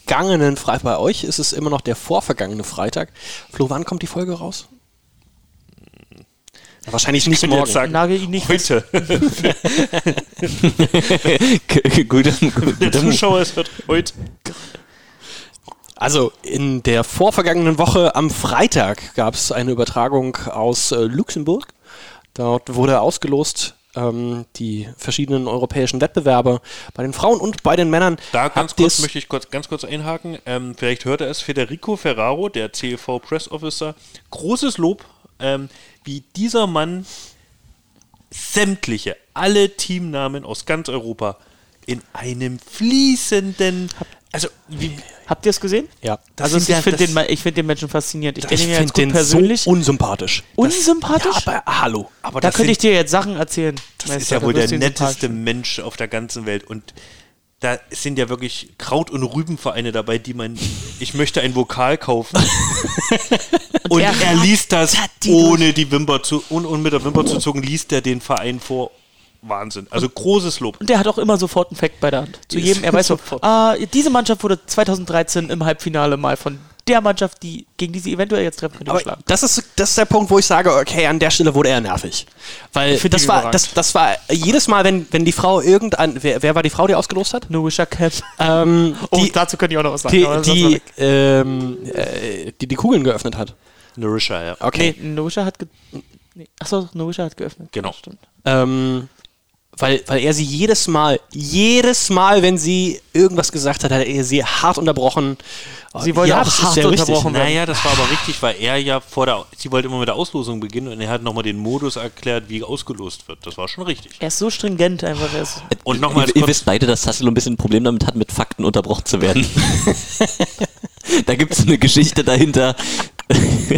vergangenen Freitag. Bei euch ist es immer noch der vorvergangene Freitag. Flo, wann kommt die Folge raus? Wahrscheinlich nicht Ich morgen. jetzt sagen, Nagel ihn nicht heute. Guter, Der guter Move. Zuschauer ist heute. Also in der vorvergangenen Woche am Freitag gab es eine Übertragung aus äh, Luxemburg. Dort wurde ausgelost ähm, die verschiedenen europäischen Wettbewerbe bei den Frauen und bei den Männern. Da ganz kurz möchte ich kurz, ganz kurz einhaken. Ähm, vielleicht hört er es Federico Ferraro, der CEV Press Officer. Großes Lob, ähm, wie dieser Mann sämtliche, alle Teamnamen aus ganz Europa in einem fließenden. Also, wie, Habt ihr es gesehen? Ja. Das also ich finde das- den, ich find den Menschen faszinierend. Ich kenne ihn ja jetzt finde gut den so persönlich. unsympathisch. Unsympathisch? Ja, aber hallo. aber da das könnte sind- ich dir jetzt Sachen erzählen. Das Meister, ist ja wohl der netteste. Mensch auf der ganzen Welt. Und da sind ja wirklich Kraut- und Rübenvereine dabei, die man. Ich möchte ein Vokal kaufen. und er er liest das ohne die Wimper zu. Und, und mit der Wimper zu zucken, liest er den Verein vor. Wahnsinn. Also großes Lob. Und der hat auch immer sofort einen Fact bei der Hand. Zu jedem, er weiß so, sofort. ah, diese Mannschaft wurde 2013 im Halbfinale mal von der Mannschaft, die gegen die sie eventuell jetzt treffen könnte, geschlagen. das ist, das ist der Punkt, wo ich sage, okay, an der Stelle wurde er nervig. Weil das war, das, das war jedes Mal, wenn, wenn die Frau irgendein, wer, wer war die Frau, die ausgelost hat? Norisha Camp. Ähm, Oh, die, dazu könnte ich auch noch was sagen. die, die, ähm, äh, die die Kugeln geöffnet hat. Nourisha, ja. Okay. Nee, Norisha hat ge nee. Achso, Norisha hat geöffnet. Genau. Stimmt. Ähm, weil, weil er sie jedes Mal, jedes Mal, wenn sie irgendwas gesagt hat, hat er sie hart unterbrochen. Sie wollte auch das ist hart sehr richtig. unterbrochen werden. Naja, das war aber richtig, weil er ja vor der. Sie wollte immer mit der Auslosung beginnen und er hat nochmal den Modus erklärt, wie ausgelost wird. Das war schon richtig. Er ist so stringent einfach. Er ist Und nochmal. Ihr, ihr wisst beide, dass Tassilo ein bisschen ein Problem damit hat, mit Fakten unterbrochen zu werden. da gibt es eine Geschichte dahinter.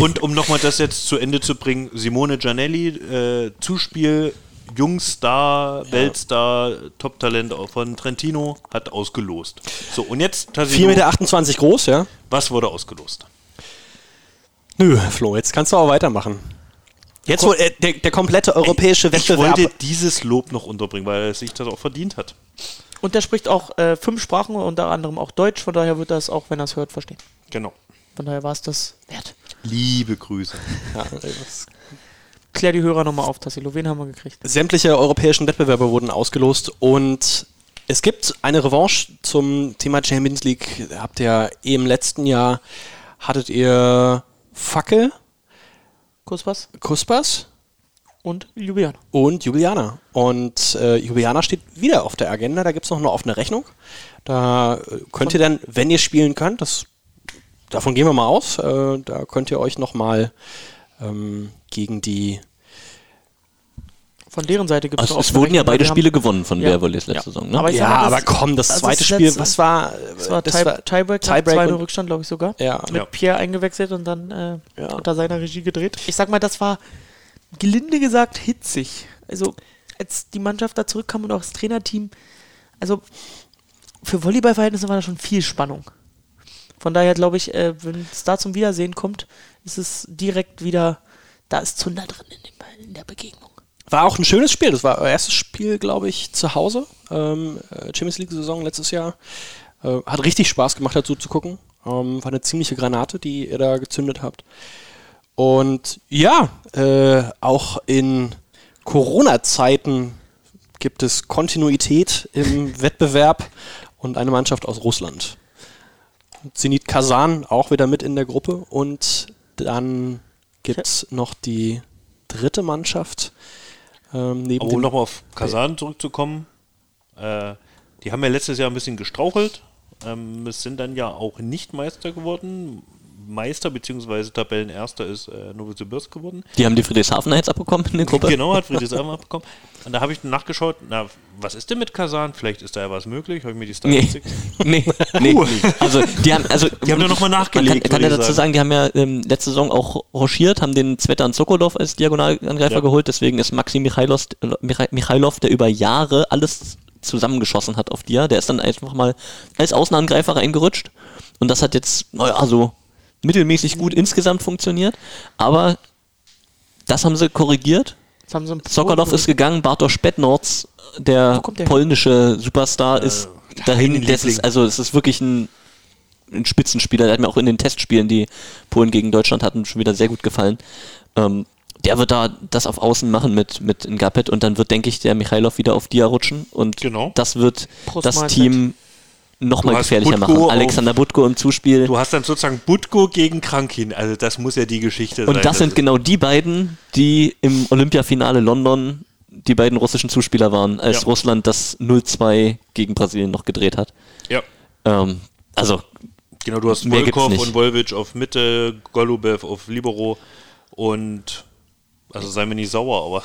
Und um nochmal das jetzt zu Ende zu bringen, Simone Gianelli, äh, Zuspiel, Jungstar, Weltstar, Top-Talent von Trentino, hat ausgelost. So, und jetzt, Tassilo, 4,28 Meter groß, ja? was wurde ausgelost? Nö, Flo, jetzt kannst du auch weitermachen. Jetzt, wo äh, der, der komplette europäische Ich Wettbewerb. wollte dieses Lob noch unterbringen, weil er sich das auch verdient hat. und der spricht auch äh, fünf Sprachen, unter anderem auch Deutsch. Von daher wird er es auch, wenn er es hört, verstehen. Genau. Von daher war es das wert. Liebe Grüße. Ja, das- Klär die Hörer nochmal auf, Tassilo. Wen haben wir gekriegt? sämtliche europäischen Wettbewerbe wurden ausgelost und es gibt eine Revanche zum Thema Champions League. Habt ihr eh im letzten Jahr, hattet ihr Fackel, Kurzpass Kuspas und Ljubljana. und Juliana. Und äh, Juliana steht wieder auf der Agenda. Da gibt es noch eine offene Rechnung. Da äh, könnt ihr dann, wenn ihr spielen könnt, das, davon gehen wir mal aus, äh, da könnt ihr euch nochmal ähm, gegen die Von deren Seite gibt Also, es wurden ja beide Spiele gewonnen von Ja. Werwollis letzte Ja. Saison. Ne? Aber ja, mal, aber das- komm, das also zweite das Spiel, was war? Das war, Tie Tiebreak, Tiebreak 2 und- Rückstand, glaube ich sogar. Ja. Mit Ja. Pierre eingewechselt und dann äh, Ja. unter seiner Regie gedreht. Ich sag mal, das war gelinde gesagt hitzig. Also, als die Mannschaft da zurückkam und auch das Trainerteam, also für Volleyballverhältnisse war da schon viel Spannung. Von daher glaube ich, äh, wenn es da zum Wiedersehen kommt, ist es direkt wieder, da ist Zunder drin in, dem, in der Begegnung. War auch ein schönes Spiel. Das war euer erstes Spiel, glaube ich, zu Hause. Ähm, äh, Champions League-Saison letztes Jahr. Äh, hat richtig Spaß gemacht, dazu zu gucken. Ähm, war eine ziemliche Granate, die ihr da gezündet habt. Und ja, äh, auch in Corona-Zeiten gibt es Kontinuität im Wettbewerb und eine Mannschaft aus Russland. Zenit Kasan auch wieder mit in der Gruppe und dann gibt es noch die dritte Mannschaft ähm, um dem nochmal auf Kasan zurückzukommen, äh, die haben ja letztes Jahr ein bisschen gestrauchelt, ähm, es sind dann ja auch nicht Meister geworden. Meister bzw. Tabellenerster ist äh, Novosibirsk geworden. Die haben die Friedrichshafen jetzt abbekommen in der Gruppe. Genau, hat Friedrichshafen abbekommen. Und da habe ich nachgeschaut, na, was ist denn mit Kasan? Vielleicht ist da ja was möglich. Habe ich mir die Nee. Statistik. nee, nee. Also die haben, also Die haben da noch mal Man nachgelegt, kann, kann würde ja ich dazu sagen, die haben ja ähm, letzte Saison auch rochiert, haben den Zvetan Sokolov als Diagonalangreifer Ja. geholt, deswegen ist Maxi Michailos, äh, Micha- Michailov, der über Jahre alles zusammengeschossen hat auf Dia, der ist dann einfach mal als Außenangreifer reingerutscht und das hat jetzt, naja, so mittelmäßig gut insgesamt funktioniert, aber das haben sie korrigiert. Sokolov ist gegangen, Bartosz Bednorz, der der polnische Superstar, ist dahin. ein Das ist, also es ist wirklich ein, ein Spitzenspieler. Der hat mir auch in den Testspielen, die Polen gegen Deutschland hatten, schon wieder sehr gut gefallen. Ähm, der wird da das auf Außen machen mit, mit Ngapet und dann wird, denke ich, der Michailov wieder auf Dia rutschen und Genau. das wird Prost, das Mahlzeit. Team nochmal gefährlicher Butko machen. Alexander Butko im Zuspiel. Du hast dann sozusagen Butko gegen Krankin. Also das muss ja die Geschichte sein. Und das sind genau die beiden, die im Olympiafinale London die beiden russischen Zuspieler waren, als Ja. Russland das 0-2 gegen Brasilien noch gedreht hat. Ja, Ähm, also, genau. Du hast Volkov und Volvic auf Mitte, Golubev auf Libero und also sei mir nicht sauer, aber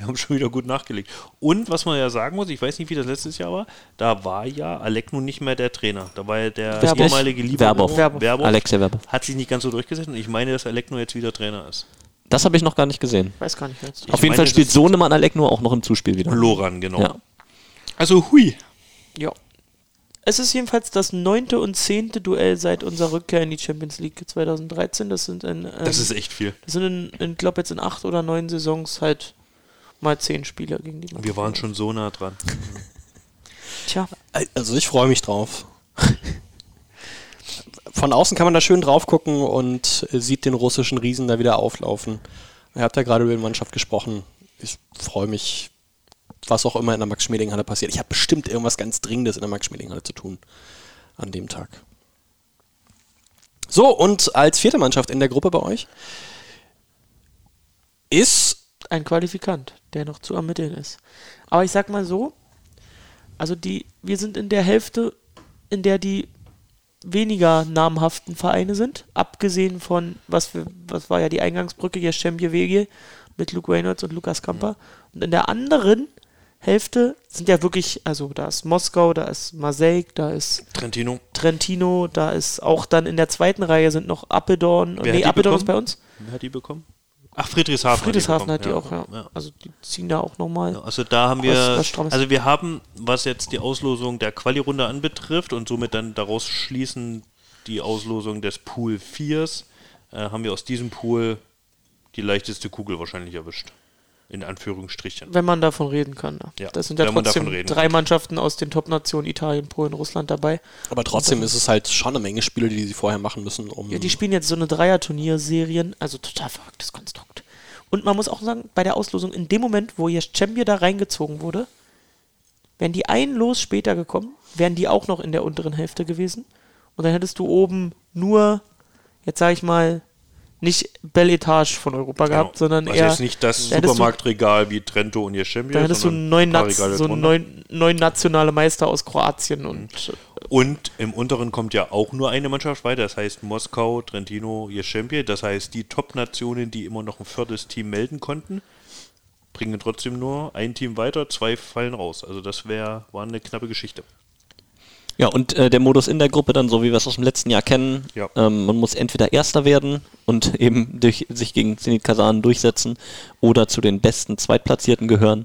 wir haben schon wieder gut nachgelegt. Und was man ja sagen muss, ich weiß nicht, wie das letztes Jahr war, da war ja Alekno nicht mehr der Trainer. Da war ja der Verbov. ehemalige Libero. Verbov. Verbov. Alexei Verbov. Hat sich nicht ganz so durchgesetzt und ich meine, dass Alekno jetzt wieder Trainer ist. Das habe ich noch gar nicht gesehen. Weiß gar nicht, jetzt Auf jeden meine, Fall spielt Sohnemann Alekno auch noch im Zuspiel wieder. Loran, genau. Ja. Also hui. Ja. Es ist jedenfalls das neunte und zehnte Duell seit unserer Rückkehr in die Champions League 2013. Das sind in, ähm, Das ist echt viel. das sind in, in glaube jetzt in acht oder neun Saisons halt mal zehn Spieler, gegen die man. Wir waren schon so nah dran. Tja, Also ich freue mich drauf. Von außen kann man da schön drauf gucken und sieht den russischen Riesen da wieder auflaufen. Ihr habt ja gerade über die Mannschaft gesprochen. Ich freue mich, was auch immer in der Max-Schmeling-Halle passiert. Ich habe bestimmt irgendwas ganz Dringendes in der Max-Schmeling-Halle zu tun an dem Tag. So, und als vierte Mannschaft in der Gruppe bei euch ist ein Qualifikant, der noch zu ermitteln ist. Aber ich sag mal so, also die, wir sind in der Hälfte, in der die weniger namhaften Vereine sind, abgesehen von, was, wir, was war ja die Eingangsbrücke, Jeschemje Wege mit Luke Reynolds und Lukas Kamper. Und in der anderen Hälfte sind ja wirklich, also da ist Moskau, da ist Marseille, da ist Trentino. Trentino, da ist auch dann in der zweiten Reihe sind noch Apeldoorn. Wer nee, die Apeldoorn ist bei uns. Wer hat die bekommen? Ach, Friedrichshafen. Friedrichshafen hat die, bekommen. auch, ja. ja. Also die ziehen da auch nochmal. Ja, Also da haben Was- wir, also wir haben, was jetzt die Auslosung der Quali-Runde anbetrifft und somit dann daraus schließen die Auslosung des Pool 4s, äh, haben wir aus diesem Pool die leichteste Kugel wahrscheinlich erwischt. In Anführungsstrichen. Wenn man davon reden kann. Ne? Ja, das sind ja trotzdem drei. Mannschaften aus den Top-Nationen, Italien, Polen, Russland dabei. aber trotzdem ist es halt schon eine Menge Spiele, die sie vorher machen müssen, um Ja, die spielen jetzt so eine Dreier-Turnierserien, also total verrücktes Konstrukt. Und man muss auch sagen, bei der Auslosung, in dem Moment, wo jetzt Champion da reingezogen wurde, wären die ein Los später gekommen, wären die auch noch in der unteren Hälfte gewesen. Und dann hättest du oben nur, jetzt sage ich mal, nicht Belle Etage von Europa gehabt, sondern also eher. jetzt nicht das du- Supermarktregal wie Trento und Jeschemje, Da hättest du neun, so neun, neun nationale Meister aus Kroatien und Und im unteren kommt ja auch nur eine Mannschaft weiter, das heißt Moskau, Trentino, Jeschemje, das heißt die Top-Nationen, die immer noch ein viertes Team melden konnten, bringen trotzdem nur ein Team weiter, zwei fallen raus. Also das wär, war eine knappe Geschichte. Ja, und äh, der Modus in der Gruppe dann, so wie wir es aus dem letzten Jahr kennen, Ja. ähm, man muss entweder Erster werden und eben durch, sich gegen Zenit Kasan durchsetzen oder zu den besten Zweitplatzierten gehören.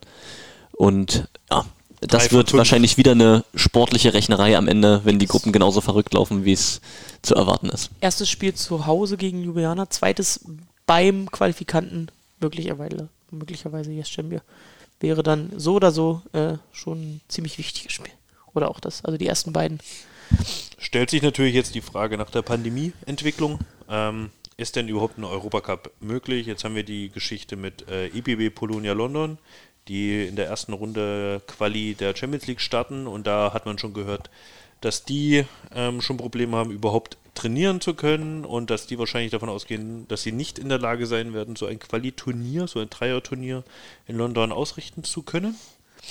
Und ja, das wird fünf. wahrscheinlich wieder eine sportliche Rechnerei am Ende, wenn die Gruppen genauso verrückt laufen, wie es zu erwarten ist. erstes Spiel zu Hause gegen Ljubljana, zweites beim Qualifikanten möglicherweise, möglicherweise Jeschemje. Wäre dann so oder so äh, schon ein ziemlich wichtiges Spiel. Oder auch das, also die ersten beiden. Stellt sich natürlich jetzt die Frage nach der Pandemieentwicklung. Ähm, ist denn überhaupt ein Europacup möglich? Jetzt haben wir die Geschichte mit äh, IBB Polonia London, die in der ersten Runde Quali der Champions League starten und da hat man schon gehört, dass die ähm, schon Probleme haben, überhaupt trainieren zu können und dass die wahrscheinlich davon ausgehen, dass sie nicht in der Lage sein werden, so ein Quali-Turnier, so ein Dreier-Turnier in London ausrichten zu können.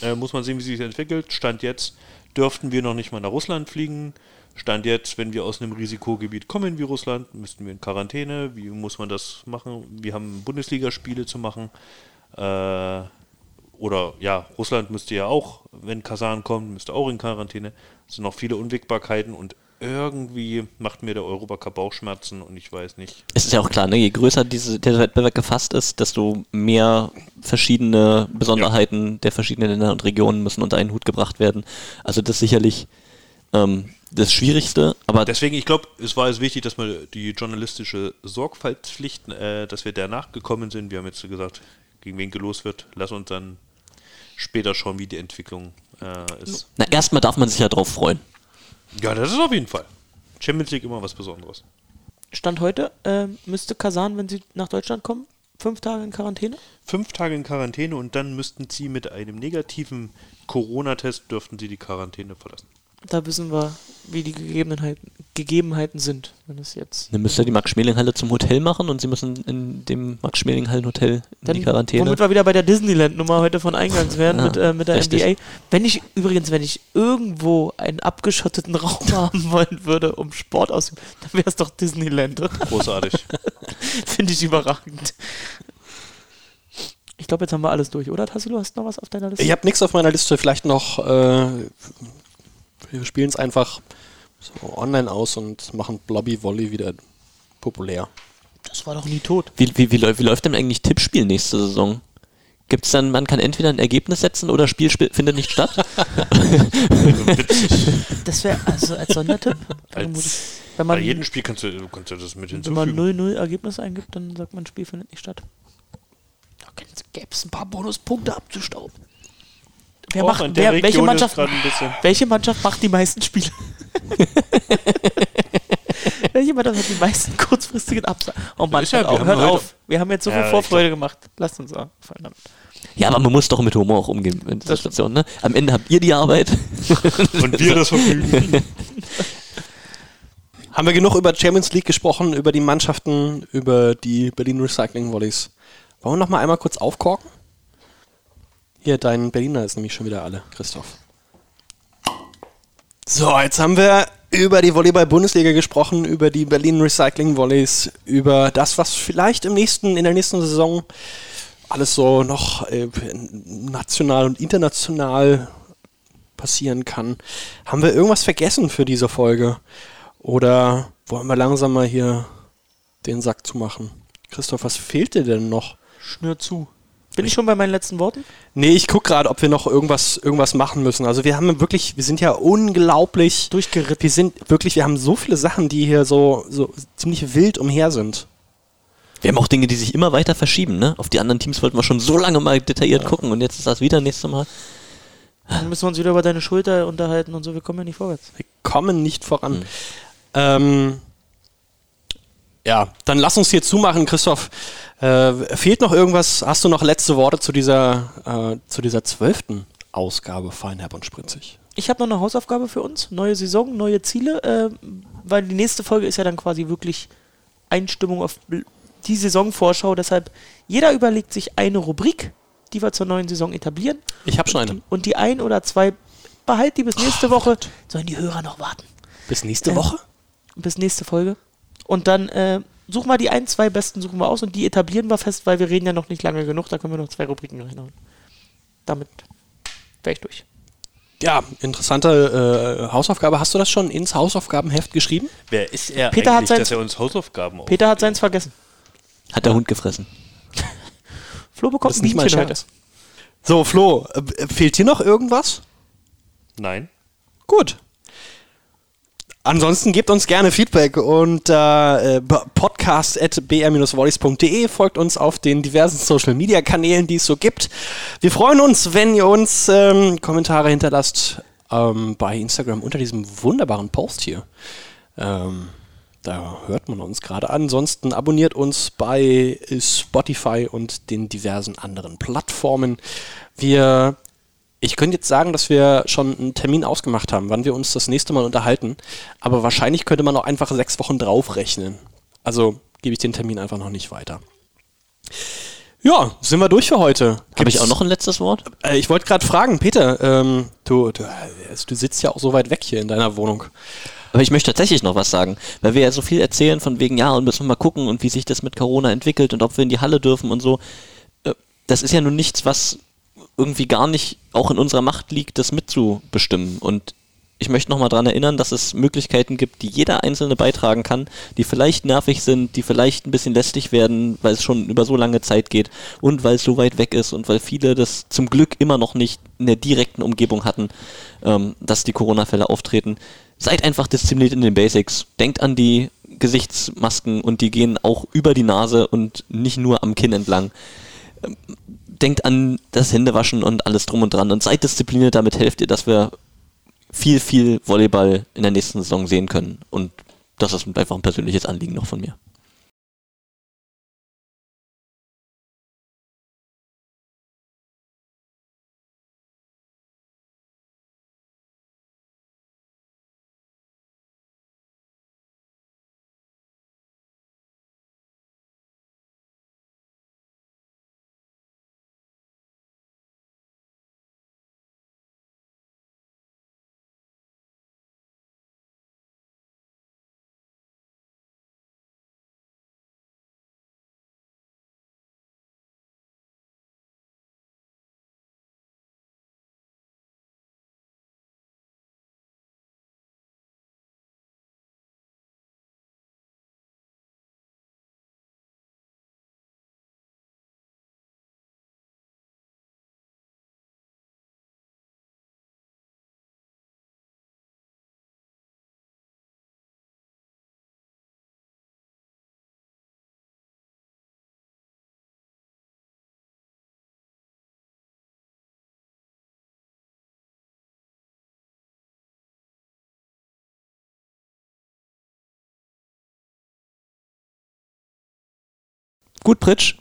Äh, muss man sehen, wie sich das entwickelt. Stand jetzt dürften wir noch nicht mal nach Russland fliegen. Stand jetzt, wenn wir aus einem Risikogebiet kommen wie Russland, müssten wir in Quarantäne. Wie muss man das machen? Wir haben Bundesligaspiele zu machen. Äh, oder ja, Russland müsste ja auch, wenn Kasan kommt, müsste auch in Quarantäne. Es sind noch viele Unwägbarkeiten und irgendwie macht mir der Europacup Bauchschmerzen und ich weiß nicht. Es ist ja auch klar, ne? je größer diese, der Wettbewerb gefasst ist, desto mehr verschiedene Besonderheiten der verschiedenen Länder und Regionen müssen unter einen Hut gebracht werden. Also das ist sicherlich ähm, das Schwierigste, aber Deswegen, ich glaube, es war jetzt wichtig, dass wir die journalistische Sorgfaltspflicht, äh, dass wir der nachgekommen sind. Wir haben jetzt gesagt, gegen wen gelost wird. Lass uns dann später schauen, wie die Entwicklung äh, ist. na, erstmal darf man sich ja drauf freuen. Ja, das ist auf jeden Fall. Champions League immer was Besonderes. Stand heute, äh, müsste Kasan, wenn sie nach Deutschland kommen, fünf Tage in Quarantäne? Fünf Tage in Quarantäne und dann müssten sie mit einem negativen Corona-Test dürften sie die Quarantäne verlassen. Da wissen wir, wie die Gegebenheiten, Gegebenheiten sind, wenn es jetzt. Dann müsst ihr die Max-Schmeling-Halle zum Hotel machen und sie müssen in dem Max-Schmeling-Hallen-Hotel in Dann, die Quarantäne. Womit wir wieder bei der Disneyland-Nummer heute von Eingangs werden Ja, mit, äh, mit der richtig. NBA. Wenn ich übrigens, wenn ich irgendwo einen abgeschotteten Raum haben wollen würde, um Sport auszuüben, dann wäre es doch Disneyland. Großartig. Finde ich überragend. Ich glaube, jetzt haben wir alles durch, oder? Tassi, du hast noch was auf deiner Liste? Ich habe nichts auf meiner Liste. Vielleicht noch, äh, wir spielen es einfach so online aus und machen Blobby Volley wieder populär. Das war doch nie tot. Wie, wie, wie, läuft, wie läuft denn eigentlich Tippspiel nächste Saison? Gibt es dann, man kann entweder ein Ergebnis setzen oder Spiel sp findet nicht statt? Das wäre also als Sondertipp. Als, wenn bei man, jedem Spiel kannst du, du kannst ja das mit wenn man hinzufügen. 0-0 Ergebnis eingibt, dann sagt man, Spiel findet nicht statt. Da gäbe es ein paar Bonuspunkte abzustauben. Wer Och, macht, wer, welche, Mannschaft, grad ein bisschen- welche Mannschaft macht die meisten Spiele? welche Mannschaft hat die meisten kurzfristigen Absagen? Oh Mann, hört, auf, hört auf. Wir haben jetzt so Ja, viel Vorfreude gemacht. Lasst uns damit. ja, aber man muss doch mit Humor auch umgehen in dieser Das Situation. Ne? Am Ende habt ihr die Arbeit. Und wir das Vergnügen. Haben wir genug über Champions League gesprochen, über die Mannschaften, über die Berlin Recycling Volleys? Wollen wir noch mal einmal kurz aufkorken? Hier, dein Berliner ist nämlich schon wieder alle, Christoph. So, jetzt haben wir über die Volleyball-Bundesliga gesprochen, über die Berlin Recycling Volleys, über das, was vielleicht im nächsten, in der nächsten Saison alles so noch äh, national und international passieren kann. Haben wir irgendwas vergessen für diese Folge? Oder wollen wir langsam mal hier den Sack zumachen? Christoph, was fehlt dir denn noch? Schnür zu. Bin ich schon bei meinen letzten Worten? Nee, ich guck gerade, ob wir noch irgendwas, irgendwas machen müssen. Also wir haben wirklich, wir sind ja unglaublich Durchgeritten. Wir sind wirklich, wir haben so viele Sachen, die hier so, so ziemlich wild umher sind. Wir haben auch Dinge, die sich immer weiter verschieben. Ne? Auf die anderen Teams wollten wir schon so lange mal detailliert gucken und jetzt ist das wieder nächste Mal. Dann müssen wir uns wieder über deine Schulter unterhalten und so. Wir kommen ja nicht vorwärts. Wir kommen nicht voran. Ähm, ja, dann lass uns hier zumachen, Christoph. Äh, fehlt noch irgendwas? Hast du noch letzte Worte zu dieser, äh, zu dieser zwölften Ausgabe Feinherb und Spritzig? Ich habe noch eine Hausaufgabe für uns. Neue Saison, neue Ziele. Äh, weil die nächste Folge ist ja dann quasi wirklich Einstimmung auf die Saisonvorschau. Deshalb, jeder überlegt sich eine Rubrik, die wir zur neuen Saison etablieren. Ich habe schon eine. Und die ein oder zwei behalt die bis nächste Woche. Sollen die Hörer noch warten? Bis nächste Äh, Woche? Bis nächste Folge. Und dann äh, suchen wir die ein, zwei besten, suchen wir aus und die etablieren wir fest, weil wir reden ja noch nicht lange genug. Da können wir noch zwei Rubriken reinhauen. Damit wäre ich durch. Ja, interessante äh, Hausaufgabe. Hast du das schon ins Hausaufgabenheft geschrieben? Wer ist er Peter hat eigentlich, sein- dass er uns Hausaufgaben auf? Peter hat seins vergessen. Hat der Hund gefressen. Flo bekommt Das ein Bienchen heute. So, Flo, äh, fehlt dir noch irgendwas? Nein. Gut. Ansonsten gebt uns gerne Feedback unter äh, podcast.br-volleys.de. Folgt uns auf den diversen Social Media Kanälen, die es so gibt. Wir freuen uns, wenn ihr uns ähm, Kommentare hinterlasst ähm, bei Instagram unter diesem wunderbaren Post hier. Ähm, da hört man uns gerade. Ansonsten abonniert uns bei Spotify und den diversen anderen Plattformen. Wir ich könnte jetzt sagen, dass wir schon einen Termin ausgemacht haben, wann wir uns das nächste Mal unterhalten. Aber wahrscheinlich könnte man auch einfach sechs Wochen draufrechnen. Also gebe ich den Termin einfach noch nicht weiter. Ja, sind wir durch für heute. Habe ich auch noch ein letztes Wort? Äh, ich wollte gerade fragen, Peter, ähm, du, du, also du sitzt ja auch so weit weg hier in deiner Wohnung. Aber ich möchte tatsächlich noch was sagen, weil wir ja so viel erzählen von wegen, ja, und müssen wir mal gucken und wie sich das mit Corona entwickelt und ob wir in die Halle dürfen und so. Äh, Das ist ja nun nichts, was irgendwie gar nicht auch in unserer Macht liegt, das mitzubestimmen. Und ich möchte nochmal daran erinnern, dass es Möglichkeiten gibt, die jeder Einzelne beitragen kann, die vielleicht nervig sind, die vielleicht ein bisschen lästig werden, weil es schon über so lange Zeit geht und weil es so weit weg ist und weil viele das zum Glück immer noch nicht in der direkten Umgebung hatten, ähm, dass die Corona-Fälle auftreten. Seid einfach diszipliniert in den Basics. Denkt an die Gesichtsmasken und die gehen auch über die Nase und nicht nur am Kinn entlang Ähm, denkt an das Händewaschen und alles drum und dran und seid diszipliniert, damit helft ihr, dass wir viel, viel Volleyball in der nächsten Saison sehen können. Und das ist einfach ein persönliches Anliegen noch von mir. Gut, Pritsch.